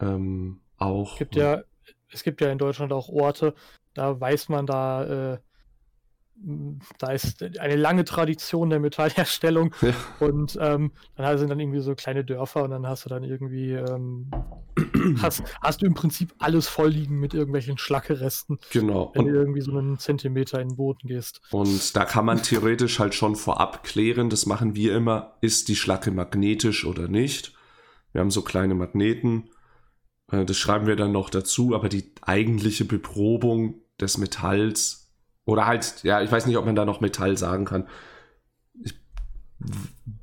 Ähm, auch. Es gibt ja, es gibt ja in Deutschland auch Orte, da weiß man da, äh, da ist eine lange Tradition der Metallherstellung Ja. und ähm, dann sind dann irgendwie so kleine Dörfer und dann hast du dann irgendwie ähm, hast, hast du im Prinzip alles vollliegen mit irgendwelchen Schlackeresten, Genau. wenn Und, du irgendwie so einen Zentimeter in den Boden gehst. und da kann man theoretisch halt schon vorab klären, das machen wir immer, ist die Schlacke magnetisch oder nicht. Wir haben so kleine Magneten, äh, das schreiben wir dann noch dazu, aber die eigentliche Beprobung des Metalls oder halt, ja, ich weiß nicht, ob man da noch Metall sagen kann. Ich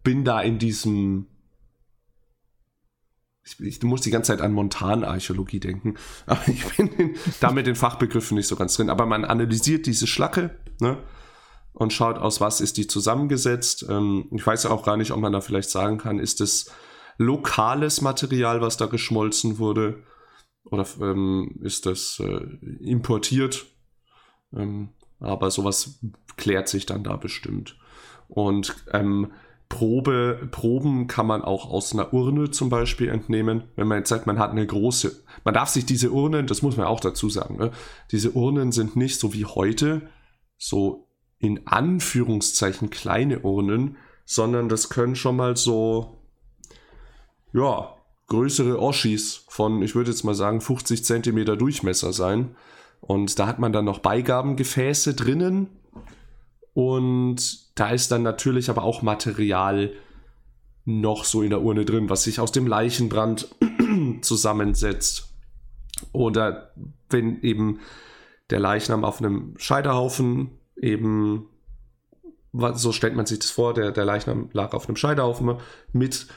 bin da in diesem ich, ich muss die ganze Zeit an Montanarchäologie denken, aber ich bin in, da mit den Fachbegriffen nicht so ganz drin. Aber man analysiert diese Schlacke ne, und schaut, aus was ist die zusammengesetzt. Ähm, ich weiß auch gar nicht, ob man da vielleicht sagen kann, ist es lokales Material, was da geschmolzen wurde, oder ähm, ist das äh, importiert? Ähm, aber sowas klärt sich dann da bestimmt. Und ähm, Probe, Proben kann man auch aus einer Urne zum Beispiel entnehmen. Wenn man jetzt sagt, man hat eine große, man darf sich diese Urnen, das muss man auch dazu sagen, ne? diese Urnen sind nicht so wie heute, so in Anführungszeichen kleine Urnen, sondern das können schon mal so, ja, größere Oschis von, ich würde jetzt mal sagen, 50 Zentimeter Durchmesser sein. Und da hat man dann noch Beigabengefäße drinnen. Und da ist dann natürlich aber auch Material noch so in der Urne drin, was sich aus dem Leichenbrand zusammensetzt. Oder wenn eben der Leichnam auf einem Scheiterhaufen eben so stellt man sich das vor, der, der Leichnam lag auf einem Scheiterhaufen mit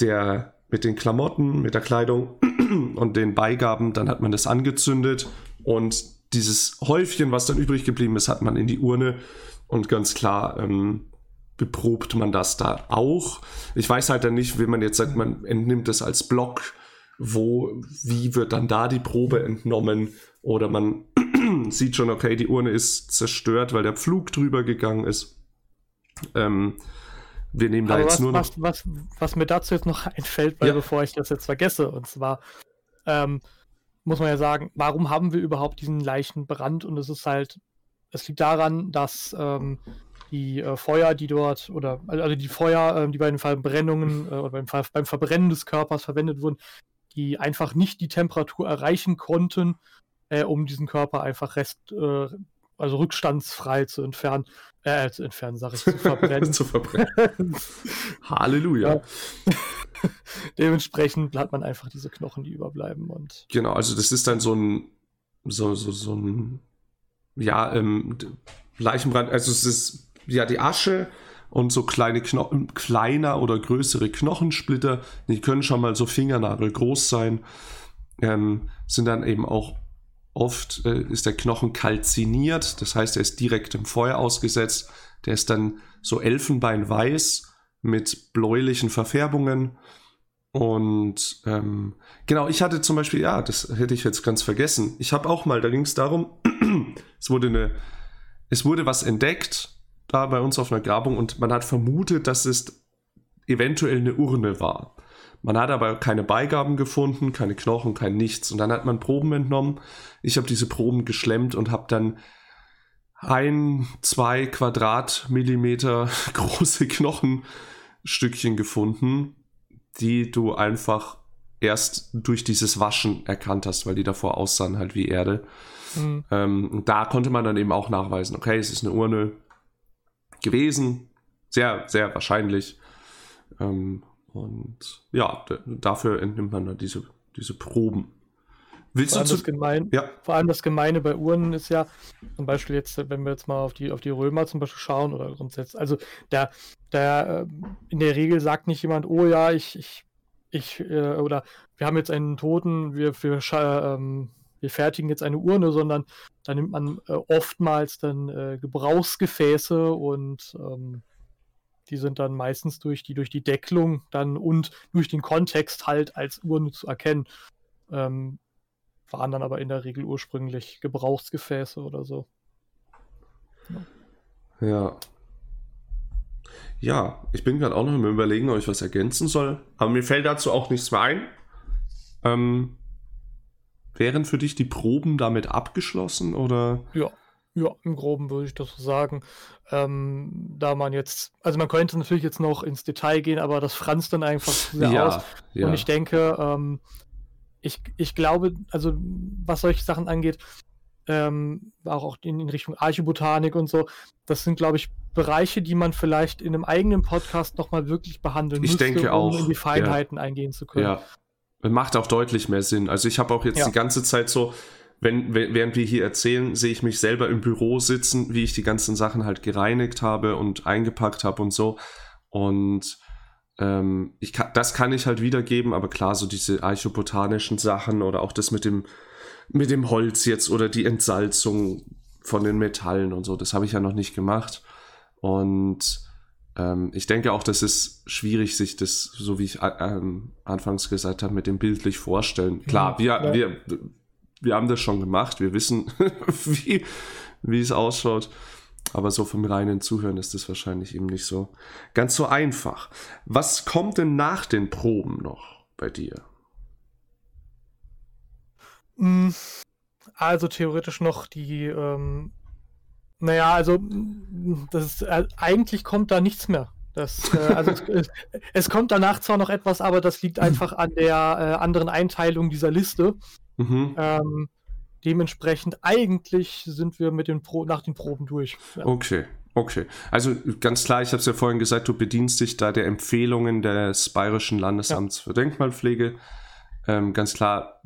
der mit den Klamotten, mit der Kleidung und den Beigaben, dann hat man das angezündet und dieses Häufchen, was dann übrig geblieben ist, hat man in die Urne und ganz klar ähm, beprobt man das da auch. Ich weiß halt dann nicht, wenn man jetzt sagt, man entnimmt das als Block, wo, wie wird dann da die Probe entnommen oder man sieht schon, okay, die Urne ist zerstört, weil der Pflug drüber gegangen ist. Ähm, wir nehmen da Aber jetzt was, nur noch. was, was, was mir dazu jetzt noch einfällt, weil Ja. bevor ich das jetzt vergesse, und zwar ähm, muss man ja sagen, warum haben wir überhaupt diesen Leichenbrand? Und es ist halt, es liegt daran, dass ähm, die äh, Feuer, die dort, oder also die Feuer, ähm, die bei den Verbrennungen äh, oder beim, beim Verbrennen des Körpers verwendet wurden, die einfach nicht die Temperatur erreichen konnten, äh, um diesen Körper einfach rest, äh, also rückstandsfrei zu entfernen, äh, zu entfernen, sage ich, zu verbrennen. zu verbrennen. Halleluja. Ja. Dementsprechend hat man einfach diese Knochen, die überbleiben und Genau, also das ist dann so ein, so, so, so ein, ja, ähm, Leichenbrand, also es ist ja die Asche und so kleine Knochen, kleiner oder größere Knochensplitter, die können schon mal so Fingernagel groß sein, ähm, sind dann eben auch oft, äh, ist der Knochen kalziniert, das heißt, er ist direkt im Feuer ausgesetzt, der ist dann so elfenbeinweiß mit bläulichen Verfärbungen und ähm, genau, ich hatte zum Beispiel, ja, das hätte ich jetzt ganz vergessen. Ich habe auch mal, da ging es darum, es wurde eine, es wurde was entdeckt da bei uns auf einer Grabung und man hat vermutet, dass es eventuell eine Urne war. Man hat aber keine Beigaben gefunden, keine Knochen, kein nichts. Und dann hat man Proben entnommen. Ich habe diese Proben geschlemmt und habe dann ein, zwei Quadratmillimeter große Knochenstückchen gefunden, die du einfach erst durch dieses Waschen erkannt hast, weil die davor aussahen halt wie Erde. hm, Ähm, da konnte man dann eben auch nachweisen, okay, es ist eine Urne gewesen, sehr, sehr wahrscheinlich. Ähm, und ja, dafür entnimmt man dann diese, diese Proben. Willst vor du allem, das Gemein, Ja, vor allem das Gemeine bei Uhren ist ja, zum Beispiel jetzt, wenn wir jetzt mal auf die, auf die Römer zum Beispiel schauen oder grundsätzlich, also da, da ähm, in der Regel sagt nicht jemand, oh ja, ich, ich, ich, äh, oder wir haben jetzt einen Toten, wir, wir, ähm, wir fertigen jetzt eine Urne, sondern da nimmt man äh, oftmals dann äh, Gebrauchsgefäße und ähm, die sind dann meistens durch die, durch die Decklung dann und durch den Kontext halt als Urne zu erkennen. Ähm, waren dann aber in der Regel ursprünglich Gebrauchsgefäße oder so. ja. Ja, ich bin gerade auch noch im Überlegen, ob ich was ergänzen soll. Aber mir fällt dazu auch nichts mehr ein. Ähm, wären für dich die Proben damit abgeschlossen oder? Ja, ja, im Groben würde ich das so sagen. Ähm, da man jetzt, also man könnte natürlich jetzt noch ins Detail gehen, aber das franzt dann einfach zu sehr aus. ja. Und ich denke, ähm, ich, ich glaube, also was solche Sachen angeht, ähm, auch, auch in, in Richtung Archobotanik und so, das sind, glaube ich, Bereiche, die man vielleicht in einem eigenen Podcast nochmal wirklich behandeln Ich müsste, denke um auch, in die ja. Feinheiten eingehen zu können. Ja. Macht auch deutlich mehr Sinn. Also ich habe auch jetzt Ja. die ganze Zeit so, wenn, während wir hier erzählen, sehe ich mich selber im Büro sitzen, wie ich die ganzen Sachen halt gereinigt habe und eingepackt habe und so. Und ähm, ich kann, das kann ich halt wiedergeben, aber klar, so diese archobotanischen Sachen oder auch das mit dem, mit dem Holz jetzt oder die Entsalzung von den Metallen und so, das habe ich ja noch nicht gemacht. Und ähm, ich denke auch, das ist schwierig, sich das, so wie ich äh, ähm, anfangs gesagt habe, mit dem bildlich vorstellen. Klar, wir, ja. wir, wir haben das schon gemacht, wir wissen, wie, wie es ausschaut. Aber so vom reinen Zuhören ist das wahrscheinlich eben nicht so ganz so einfach. Was kommt denn nach den Proben noch bei dir? Mm, Also theoretisch noch die, ähm, naja, also das ist, äh, eigentlich kommt da nichts mehr. Das, äh, also es, es kommt danach zwar noch etwas, aber das liegt einfach an der äh, anderen Einteilung dieser Liste. Mhm. Ähm, dementsprechend eigentlich sind wir mit den Pro nach den Proben durch. Ja. Okay, okay. Also ganz klar, ich habe es ja vorhin gesagt, du bedienst dich da der Empfehlungen des Bayerischen Landesamts für Denkmalpflege. Ähm, ganz klar,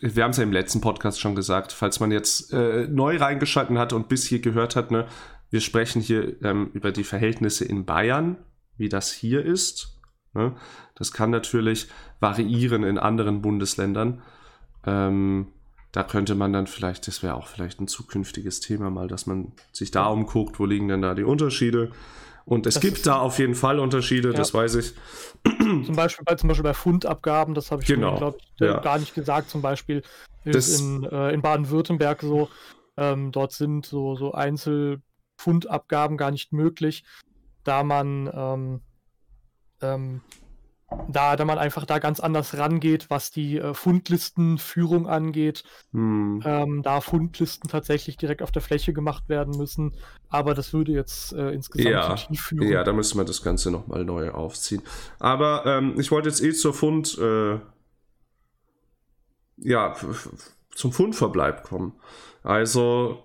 wir haben es ja im letzten Podcast schon gesagt, falls man jetzt äh, neu reingeschalten hat und bis hier gehört hat, ne, wir sprechen hier ähm, über die Verhältnisse in Bayern, wie das hier ist. Ne? Das kann natürlich variieren in anderen Bundesländern. Ähm, da könnte man dann vielleicht, das wäre auch vielleicht ein zukünftiges Thema mal, dass man sich da umguckt, wo liegen denn da die Unterschiede. Und es das gibt da auf jeden Fall Unterschiede, ja. das weiß ich. Zum Beispiel, bei, zum Beispiel bei Fundabgaben, das habe ich, genau. glaube ich, ja. gar nicht gesagt. Zum Beispiel ist in, äh, in Baden-Württemberg so, ähm, dort sind so, so Einzelfundabgaben gar nicht möglich, da man ähm, ähm, da, da man einfach da ganz anders rangeht, was die äh, Fundlistenführung angeht. Hm. Ähm, da Fundlisten tatsächlich direkt auf der Fläche gemacht werden müssen. Aber das würde jetzt äh, insgesamt ja. tief führen. Ja, da müssen wir das Ganze nochmal neu aufziehen. Aber ähm, ich wollte jetzt eh zur Fund, äh, ja, zum Fundverbleib kommen. Also,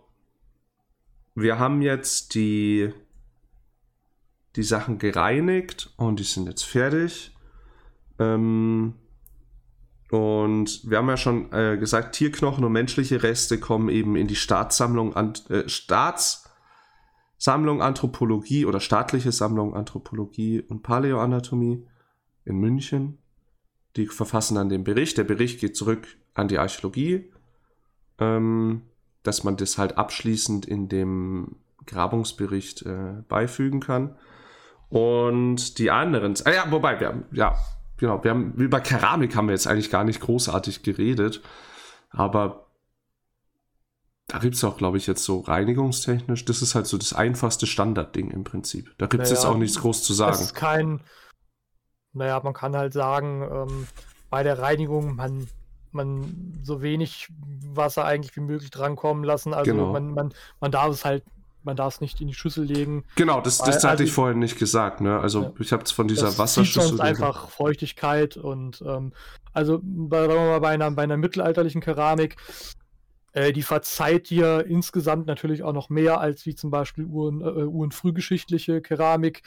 wir haben jetzt die, die Sachen gereinigt und die sind jetzt fertig. Ähm, und wir haben ja schon äh, gesagt, Tierknochen und menschliche Reste kommen eben in die Staatssammlung, an, äh, Staatssammlung Anthropologie oder staatliche Sammlung Anthropologie und Paläoanatomie in München. Die verfassen dann den Bericht. Der Bericht geht zurück an die Archäologie, ähm, dass man das halt abschließend in dem Grabungsbericht äh, beifügen kann. Und die anderen, ah ja, wobei, wir haben, ja, genau, wir haben über Keramik haben wir jetzt eigentlich gar nicht großartig geredet, aber da gibt es auch, glaube ich, jetzt so reinigungstechnisch, das ist halt so das einfachste Standardding im Prinzip. Da gibt es naja, jetzt auch nichts groß zu sagen. Das ist kein, naja, man kann halt sagen, ähm, bei der Reinigung, man, man so wenig Wasser eigentlich wie möglich drankommen lassen. Also genau. man, man, man darf es halt man darf es nicht in die Schüssel legen. Genau, das, das hatte ich also vorhin nicht gesagt. Ne? Also ja, ich habe es von dieser das Wasserschüssel. Sonst einfach Feuchtigkeit und ähm, also bei, bei, einer, bei einer mittelalterlichen Keramik, äh, die verzeiht dir insgesamt natürlich auch noch mehr als wie zum Beispiel Uhren, äh, Uhrenfrühgeschichtliche Keramik.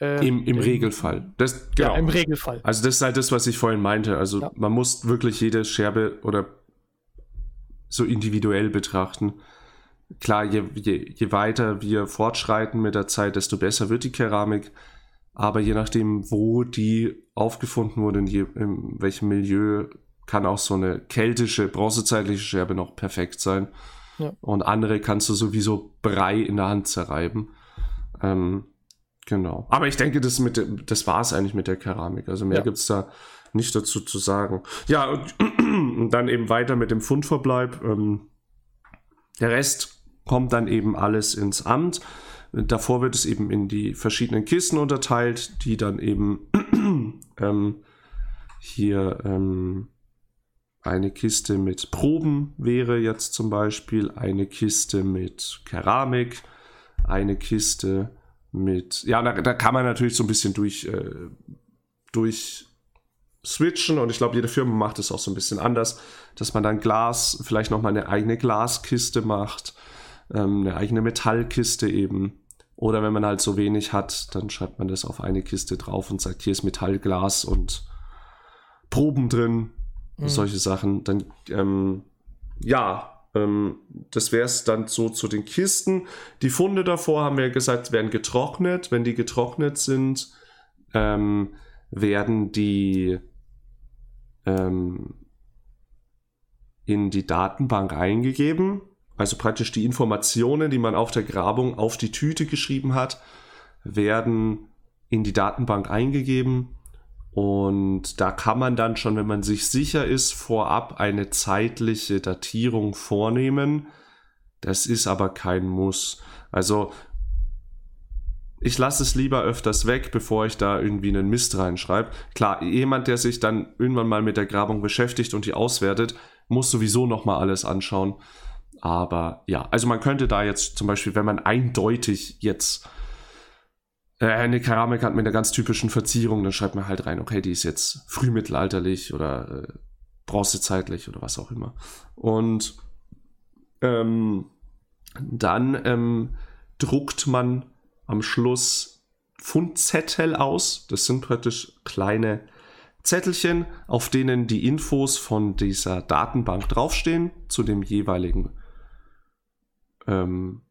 Äh, Im, Im Regelfall. Das, genau. Ja, im Regelfall. Also das ist halt das, was ich vorhin meinte. Also ja. man muss wirklich jede Scherbe oder so individuell betrachten klar, je, je, je weiter wir fortschreiten mit der Zeit, desto besser wird die Keramik. Aber je nachdem, wo die aufgefunden wurde, in, je, in welchem Milieu, kann auch so eine keltische, bronzezeitliche Scherbe noch perfekt sein. Ja. Und andere kannst du sowieso Brei in der Hand zerreiben. Ähm, genau. Aber ich denke, das, mit, das war es eigentlich mit der Keramik. Also mehr ja. gibt es da nicht dazu zu sagen. Ja, und, und, dann eben weiter mit dem Fundverbleib. Ähm, der Rest kommt dann eben alles ins Amt. Davor wird es eben in die verschiedenen Kisten unterteilt, die dann eben ähm, hier ähm, eine Kiste mit Proben wäre jetzt zum Beispiel, eine Kiste mit Keramik, eine Kiste mit, ja, da, da kann man natürlich so ein bisschen durch, äh, durch switchen und ich glaube, jede Firma macht es auch so ein bisschen anders, dass man dann Glas, vielleicht nochmal eine eigene Glaskiste macht ähm, eine eigene Metallkiste eben. Oder wenn man halt so wenig hat, dann schreibt man das auf eine Kiste drauf und sagt, hier ist Metallglas und Proben drin, mhm. solche Sachen. Dann, ähm, ja, ähm, das wäre es dann so zu den Kisten. Die Funde davor, haben wir gesagt, werden getrocknet. Wenn die getrocknet sind, ähm, werden die ähm, in die Datenbank eingegeben. Also praktisch die Informationen, die man auf der Grabung auf die Tüte geschrieben hat, werden in die Datenbank eingegeben. Und da kann man dann schon, wenn man sich sicher ist, vorab eine zeitliche Datierung vornehmen. Das ist aber kein Muss. Also ich lasse es lieber öfters weg, bevor ich da irgendwie einen Mist reinschreibe. Klar, jemand, der sich dann irgendwann mal mit der Grabung beschäftigt und die auswertet, muss sowieso nochmal alles anschauen. Aber ja, also man könnte da jetzt zum Beispiel, wenn man eindeutig jetzt äh, eine Keramik hat mit einer ganz typischen Verzierung, dann schreibt man halt rein, okay, die ist jetzt frühmittelalterlich oder äh, bronzezeitlich oder was auch immer. Und ähm, dann ähm, druckt man am Schluss Fundzettel aus. Das sind praktisch kleine Zettelchen, auf denen die Infos von dieser Datenbank draufstehen zu dem jeweiligen ähm,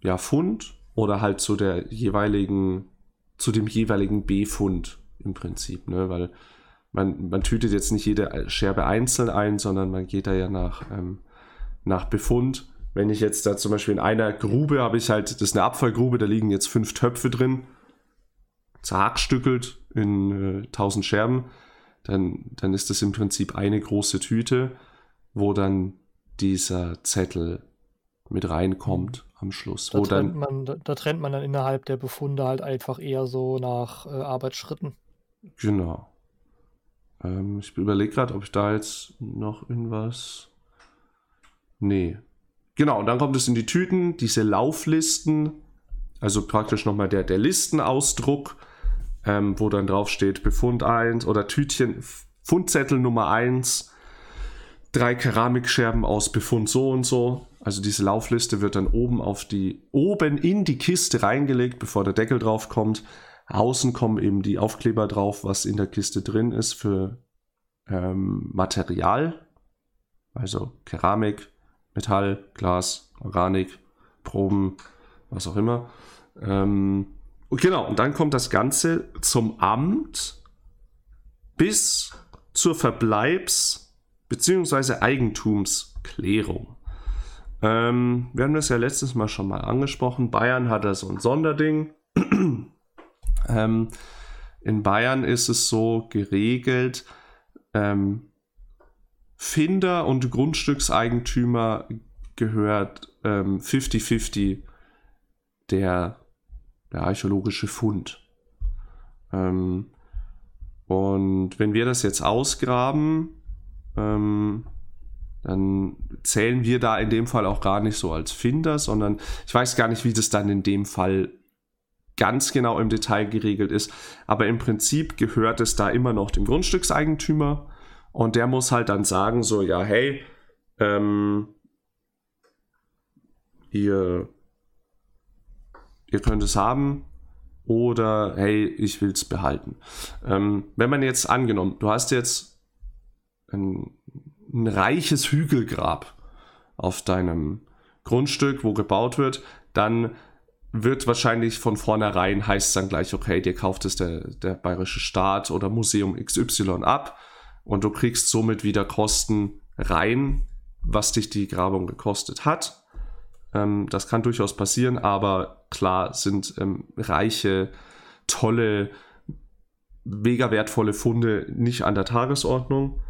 ja, Fund oder halt zu der jeweiligen, zu dem jeweiligen Befund im Prinzip, ne? Weil man, man tütet jetzt nicht jede Scherbe einzeln ein, sondern man geht da ja nach, ähm, nach Befund. Wenn ich jetzt da zum Beispiel in einer Grube habe ich halt, das ist eine Abfallgrube, da liegen jetzt fünf Töpfe drin, zerhackstückelt in äh, 1000 Scherben, dann, dann ist das im Prinzip eine große Tüte, wo dann dieser Zettel mit reinkommt am Schluss. Da wo trennt, dann, man, da, da trennt man dann innerhalb der Befunde halt einfach eher so nach äh, Arbeitsschritten. genau. Ähm, ich überlege gerade, ob ich da jetzt noch irgendwas. Nee. Genau, und dann kommt es in die Tüten, diese Lauflisten, also praktisch nochmal der, der Listenausdruck, ähm, wo dann drauf steht Befund 1 oder Tütchen, Fundzettel Nummer 1, drei Keramikscherben aus Befund so und so. Also diese Laufliste wird dann oben auf die, oben in die Kiste reingelegt, bevor der Deckel drauf kommt. Außen kommen eben die Aufkleber drauf, was in der Kiste drin ist für ähm, Material. Also Keramik, Metall, Glas, Organik, Proben, was auch immer. Ähm, genau, und dann kommt das Ganze zum Amt bis zur Verbleibs- bzw. Eigentumsklärung. Ähm, wir haben das ja letztes Mal schon mal angesprochen. Bayern hat da so ein Sonderding. ähm, in Bayern ist es so geregelt, ähm, Finder und Grundstückseigentümer gehört ähm, 50-50 der, der archäologische Fund. Ähm, und wenn wir das jetzt ausgraben, ähm, dann zählen wir da in dem Fall auch gar nicht so als Finder, sondern ich weiß gar nicht, wie das dann in dem Fall ganz genau im Detail geregelt ist. Aber im Prinzip gehört es da immer noch dem Grundstückseigentümer und der muss halt dann sagen, so, ja, hey, ähm, ihr, ihr könnt es haben oder hey, ich will es behalten. Ähm, wenn man jetzt angenommen, du hast jetzt ein, ein reiches Hügelgrab auf deinem Grundstück, wo gebaut wird, dann wird wahrscheinlich von vornherein heißt es dann gleich, okay, dir kauft es der, der bayerische Staat oder Museum XY ab und du kriegst somit wieder Kosten rein, was dich die Grabung gekostet hat. Ähm, das kann durchaus passieren, aber klar sind ähm, reiche, tolle, mega wertvolle Funde nicht an der Tagesordnung.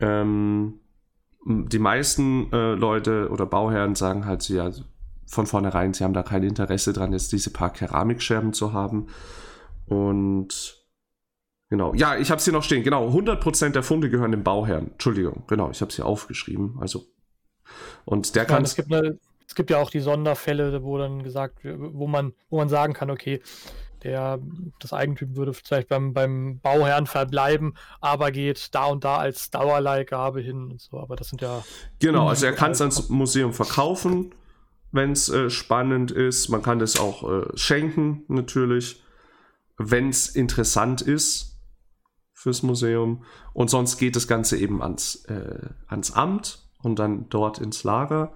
Ähm, die meisten äh, Leute oder Bauherren sagen halt, sie ja von vornherein, sie haben da kein Interesse dran, jetzt diese paar Keramikscherben zu haben. Und genau, ja, ich habe es hier noch stehen. Genau, 100% der Funde gehören dem Bauherrn. Entschuldigung, genau, ich habe es hier aufgeschrieben. Also, und der Ich kann es gibt, eine, es gibt ja auch die Sonderfälle, wo dann gesagt wo man, wo man sagen kann, okay, der, das Eigentum würde vielleicht beim, beim Bauherrn verbleiben, aber geht da und da als Dauerleihgabe hin und so. Aber das sind ja. Genau, also er kann es ans Museum verkaufen, wenn es äh, spannend ist. Man kann das auch äh, schenken, natürlich, wenn es interessant ist fürs Museum. Und sonst geht das Ganze eben ans, äh, ans Amt und dann dort ins Lager,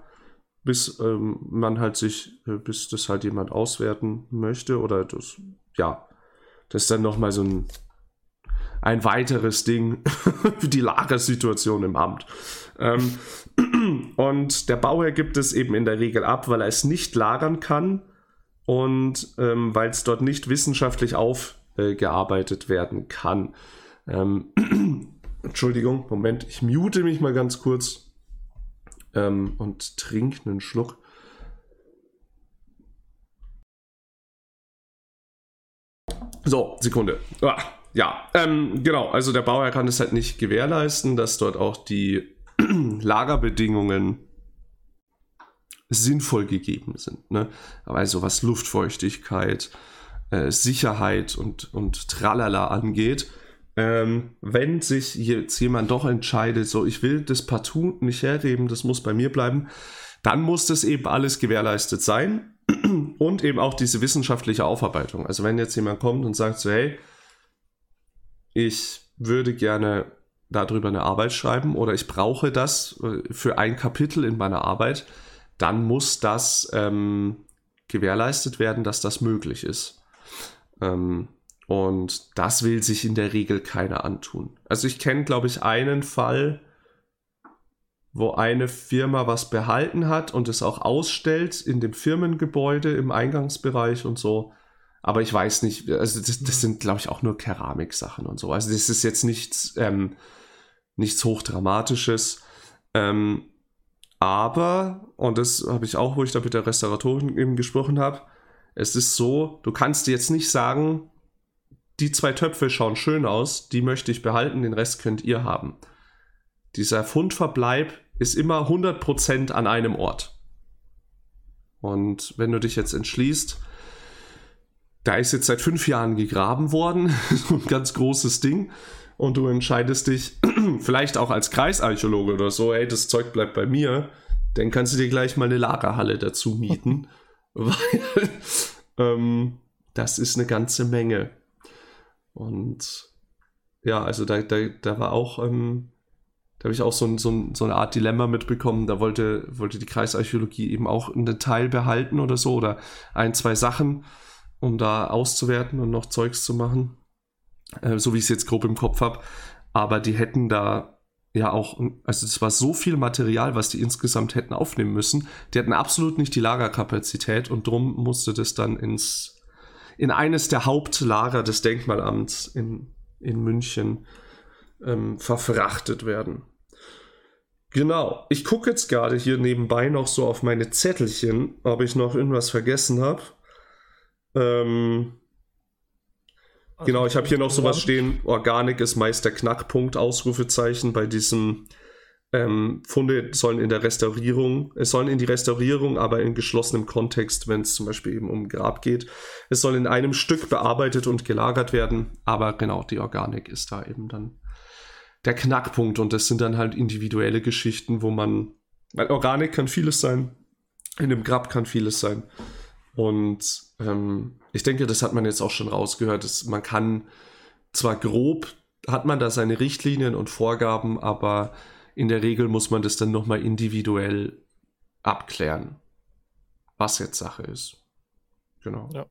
bis ähm, man halt sich, äh, bis das halt jemand auswerten möchte oder das, ja, das ist dann nochmal so ein, ein weiteres Ding für die Lagersituation im Amt. Ähm, und der Bauherr gibt es eben in der Regel ab, weil er es nicht lagern kann und ähm, weil es dort nicht wissenschaftlich aufgearbeitet werden kann. Ähm, Entschuldigung, Moment, ich mute mich mal ganz kurz ähm, und trinke einen Schluck. So, Sekunde. Ah, ja, ähm, genau. Also der Bauherr kann es halt nicht gewährleisten, dass dort auch die Lagerbedingungen sinnvoll gegeben sind. Ne? Also was Luftfeuchtigkeit, äh, Sicherheit und, und Tralala angeht. Ähm, wenn sich jetzt jemand doch entscheidet, so ich will das partout nicht hergeben, das muss bei mir bleiben, dann muss das eben alles gewährleistet sein und eben auch diese wissenschaftliche Aufarbeitung. Also wenn jetzt jemand kommt und sagt so, hey, ich würde gerne darüber eine Arbeit schreiben oder ich brauche das äh, für ein Kapitel in meiner Arbeit, dann muss das ähm, gewährleistet werden, dass das möglich ist. Ähm, und das will sich in der Regel keiner antun. Also ich kenne, glaube ich, einen Fall, wo eine Firma was behalten hat und es auch ausstellt in dem Firmengebäude im Eingangsbereich und so. Aber ich weiß nicht, also das, das sind, glaube ich, auch nur Keramiksachen und so. Also das ist jetzt nichts, ähm, nichts Hochdramatisches. Ähm, aber, und das habe ich auch, wo ich da mit der Restauratorin eben gesprochen habe, es ist so, du kannst dir jetzt nicht sagen, die zwei Töpfe schauen schön aus, die möchte ich behalten, den Rest könnt ihr haben. Dieser Fundverbleib ist immer 100% an einem Ort. Und wenn du dich jetzt entschließt, da ist jetzt seit fünf Jahren gegraben worden, so ein ganz großes Ding, und du entscheidest dich, vielleicht auch als Kreisarchäologe oder so, ey, das Zeug bleibt bei mir, dann kannst du dir gleich mal eine Lagerhalle dazu mieten, weil ähm, das ist eine ganze Menge. Und ja, also da, da, da war auch, ähm, da habe ich auch so, so, so, eine Art Dilemma mitbekommen. Da wollte, wollte die Kreisarchäologie eben auch einen Teil behalten oder so oder ein, zwei Sachen, um da auszuwerten und noch Zeugs zu machen. Äh, so wie ich es jetzt grob im Kopf habe. Aber die hätten da ja auch, also es war so viel Material, was die insgesamt hätten aufnehmen müssen. Die hatten absolut nicht die Lagerkapazität und drum musste das dann ins in eines der Hauptlager des Denkmalamts in, in München ähm, verfrachtet werden. Genau, ich gucke jetzt gerade hier nebenbei noch so auf meine Zettelchen, ob ich noch irgendwas vergessen habe. Ähm, also genau, ich habe hier noch sowas stehen, Organik ist meist der Knackpunkt, Ausrufezeichen bei diesem ähm, Funde sollen in der Restaurierung, es sollen in die Restaurierung, aber in geschlossenem Kontext, wenn es zum Beispiel eben um Grab geht. Es soll in einem Stück bearbeitet und gelagert werden, aber genau, die Organik ist da eben dann der Knackpunkt und das sind dann halt individuelle Geschichten, wo man, weil Organik kann vieles sein, in dem Grab kann vieles sein. Und ähm, ich denke, das hat man jetzt auch schon rausgehört, dass man kann zwar grob, hat man da seine Richtlinien und Vorgaben, aber in der Regel muss man das dann nochmal individuell abklären, was jetzt Sache ist. Genau. Ja.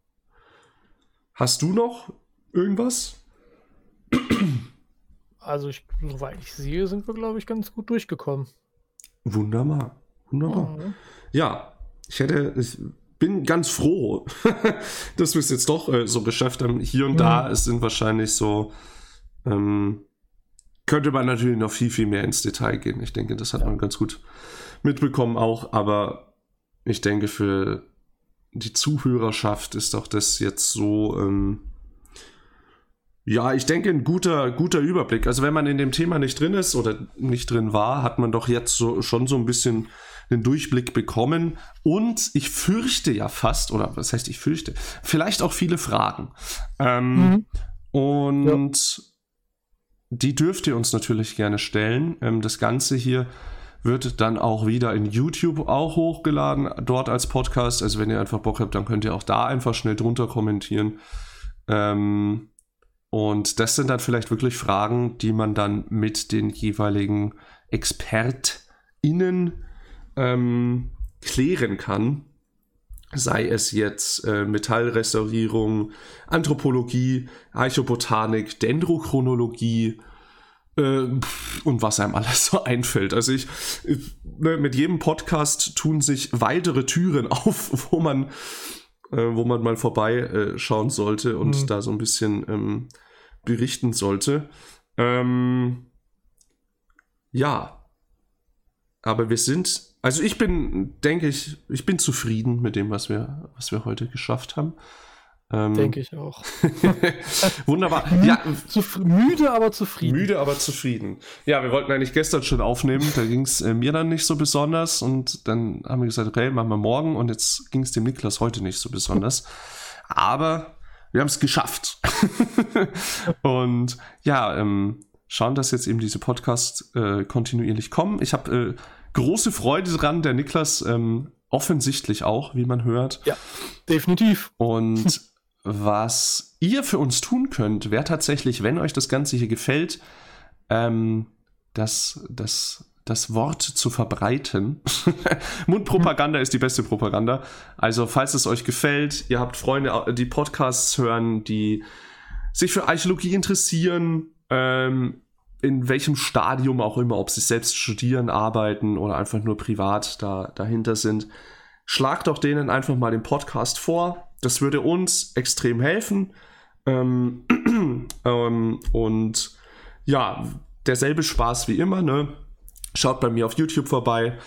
Hast du noch irgendwas? Also, ich, soweit ich sehe, sind wir, glaube ich, ganz gut durchgekommen. Wunderbar. Wunderbar. Mhm. Ja, ich hätte, ich bin ganz froh, dass wir es jetzt doch äh, so geschafft haben. Hier und mhm. da, es sind wahrscheinlich so ähm, könnte man natürlich noch viel, viel mehr ins Detail gehen. Ich denke, das hat ja. man ganz gut mitbekommen auch, aber ich denke, für die Zuhörerschaft ist doch das jetzt so, ähm, ja, ich denke, ein guter, guter Überblick. Also wenn man in dem Thema nicht drin ist oder nicht drin war, hat man doch jetzt so, schon so ein bisschen den Durchblick bekommen. Und ich fürchte ja fast, oder was heißt ich fürchte, vielleicht auch viele Fragen. Ähm, mhm. Und ja die dürft ihr uns natürlich gerne stellen. Ähm, das Ganze hier wird dann auch wieder in YouTube auch hochgeladen, dort als Podcast. Also wenn ihr einfach Bock habt, dann könnt ihr auch da einfach schnell drunter kommentieren. Ähm, und das sind dann vielleicht wirklich Fragen, die man dann mit den jeweiligen ExpertInnen ähm, klären kann. Sei es jetzt äh, Metallrestaurierung, Anthropologie, Archobotanik, Dendrochronologie äh, und was einem alles so einfällt. Also ich, ich ne, mit jedem Podcast tun sich weitere Türen auf, wo man, äh, wo man mal vorbeischauen äh, sollte und mhm. da so ein bisschen ähm, berichten sollte. Ähm, ja, aber wir sind also ich bin, denke ich, ich bin zufrieden mit dem, was wir, was wir heute geschafft haben. Ähm, denke ich auch. Wunderbar. ja, müde, aber zufrieden. Müde, aber zufrieden. Ja, wir wollten eigentlich gestern schon aufnehmen, da ging es äh, mir dann nicht so besonders und dann haben wir gesagt, okay, machen wir morgen und jetzt ging es dem Niklas heute nicht so besonders. Aber wir haben es geschafft. und ja, ähm, schauen, dass jetzt eben diese Podcasts äh, kontinuierlich kommen. Ich habe äh, große Freude dran, der Niklas ähm, offensichtlich auch, wie man hört. Ja, definitiv. Und was ihr für uns tun könnt, wäre tatsächlich, wenn euch das Ganze hier gefällt, ähm, dass, dass das Wort zu verbreiten. Mundpropaganda ist die beste Propaganda. Also, falls es euch gefällt, ihr habt Freunde, die Podcasts hören, die sich für Archäologie interessieren, ähm, in welchem Stadium auch immer, ob sie selbst studieren, arbeiten oder einfach nur privat da, dahinter sind, schlagt doch denen einfach mal den Podcast vor. Das würde uns extrem helfen. Ähm, ähm, und ja, derselbe Spaß wie immer, ne? Schaut bei mir auf YouTube vorbei.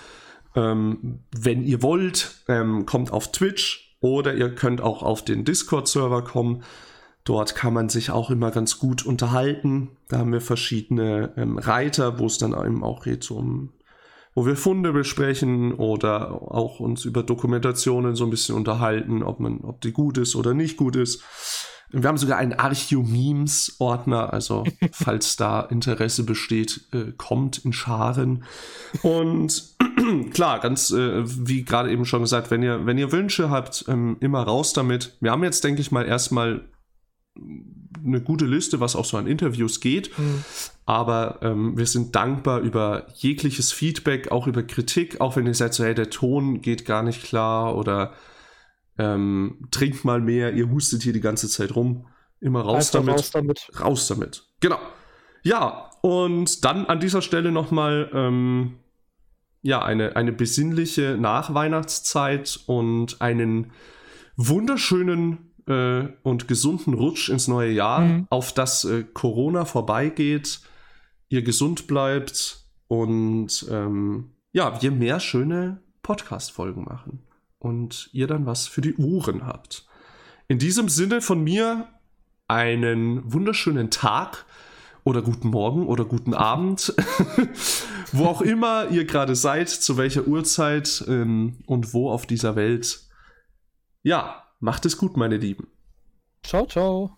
Ähm, wenn ihr wollt, ähm, kommt auf Twitch oder ihr könnt auch auf den Discord-Server kommen. Dort kann man sich auch immer ganz gut unterhalten. Da haben wir verschiedene ähm, Reiter, wo es dann eben auch geht um, wo wir Funde besprechen oder auch uns über Dokumentationen so ein bisschen unterhalten, ob man, ob die gut ist oder nicht gut ist. Wir haben sogar einen Archeo-Memes-Ordner, also falls da Interesse besteht, äh, kommt in Scharen. Und klar, ganz äh, wie gerade eben schon gesagt, wenn ihr, wenn ihr Wünsche habt, ähm, immer raus damit. Wir haben jetzt, denke ich mal, erstmal eine gute Liste, was auch so an Interviews geht. Mhm. Aber ähm, wir sind dankbar über jegliches Feedback, auch über Kritik, auch wenn ihr seid so, hey, der Ton geht gar nicht klar oder ähm, trinkt mal mehr, ihr hustet hier die ganze Zeit rum. Immer raus damit. Raus damit. Raus damit. Genau. Ja, und dann an dieser Stelle nochmal ähm, ja, eine, eine besinnliche Nachweihnachtszeit und einen wunderschönen äh, und gesunden Rutsch ins neue Jahr, mhm. auf das äh, Corona vorbeigeht, ihr gesund bleibt und ähm, ja, wir mehr schöne Podcast-Folgen machen und ihr dann was für die Uhren habt. In diesem Sinne von mir einen wunderschönen Tag oder guten Morgen oder guten Abend, wo auch immer ihr gerade seid, zu welcher Uhrzeit ähm, und wo auf dieser Welt. Ja, Macht es gut, meine Lieben. Ciao, ciao.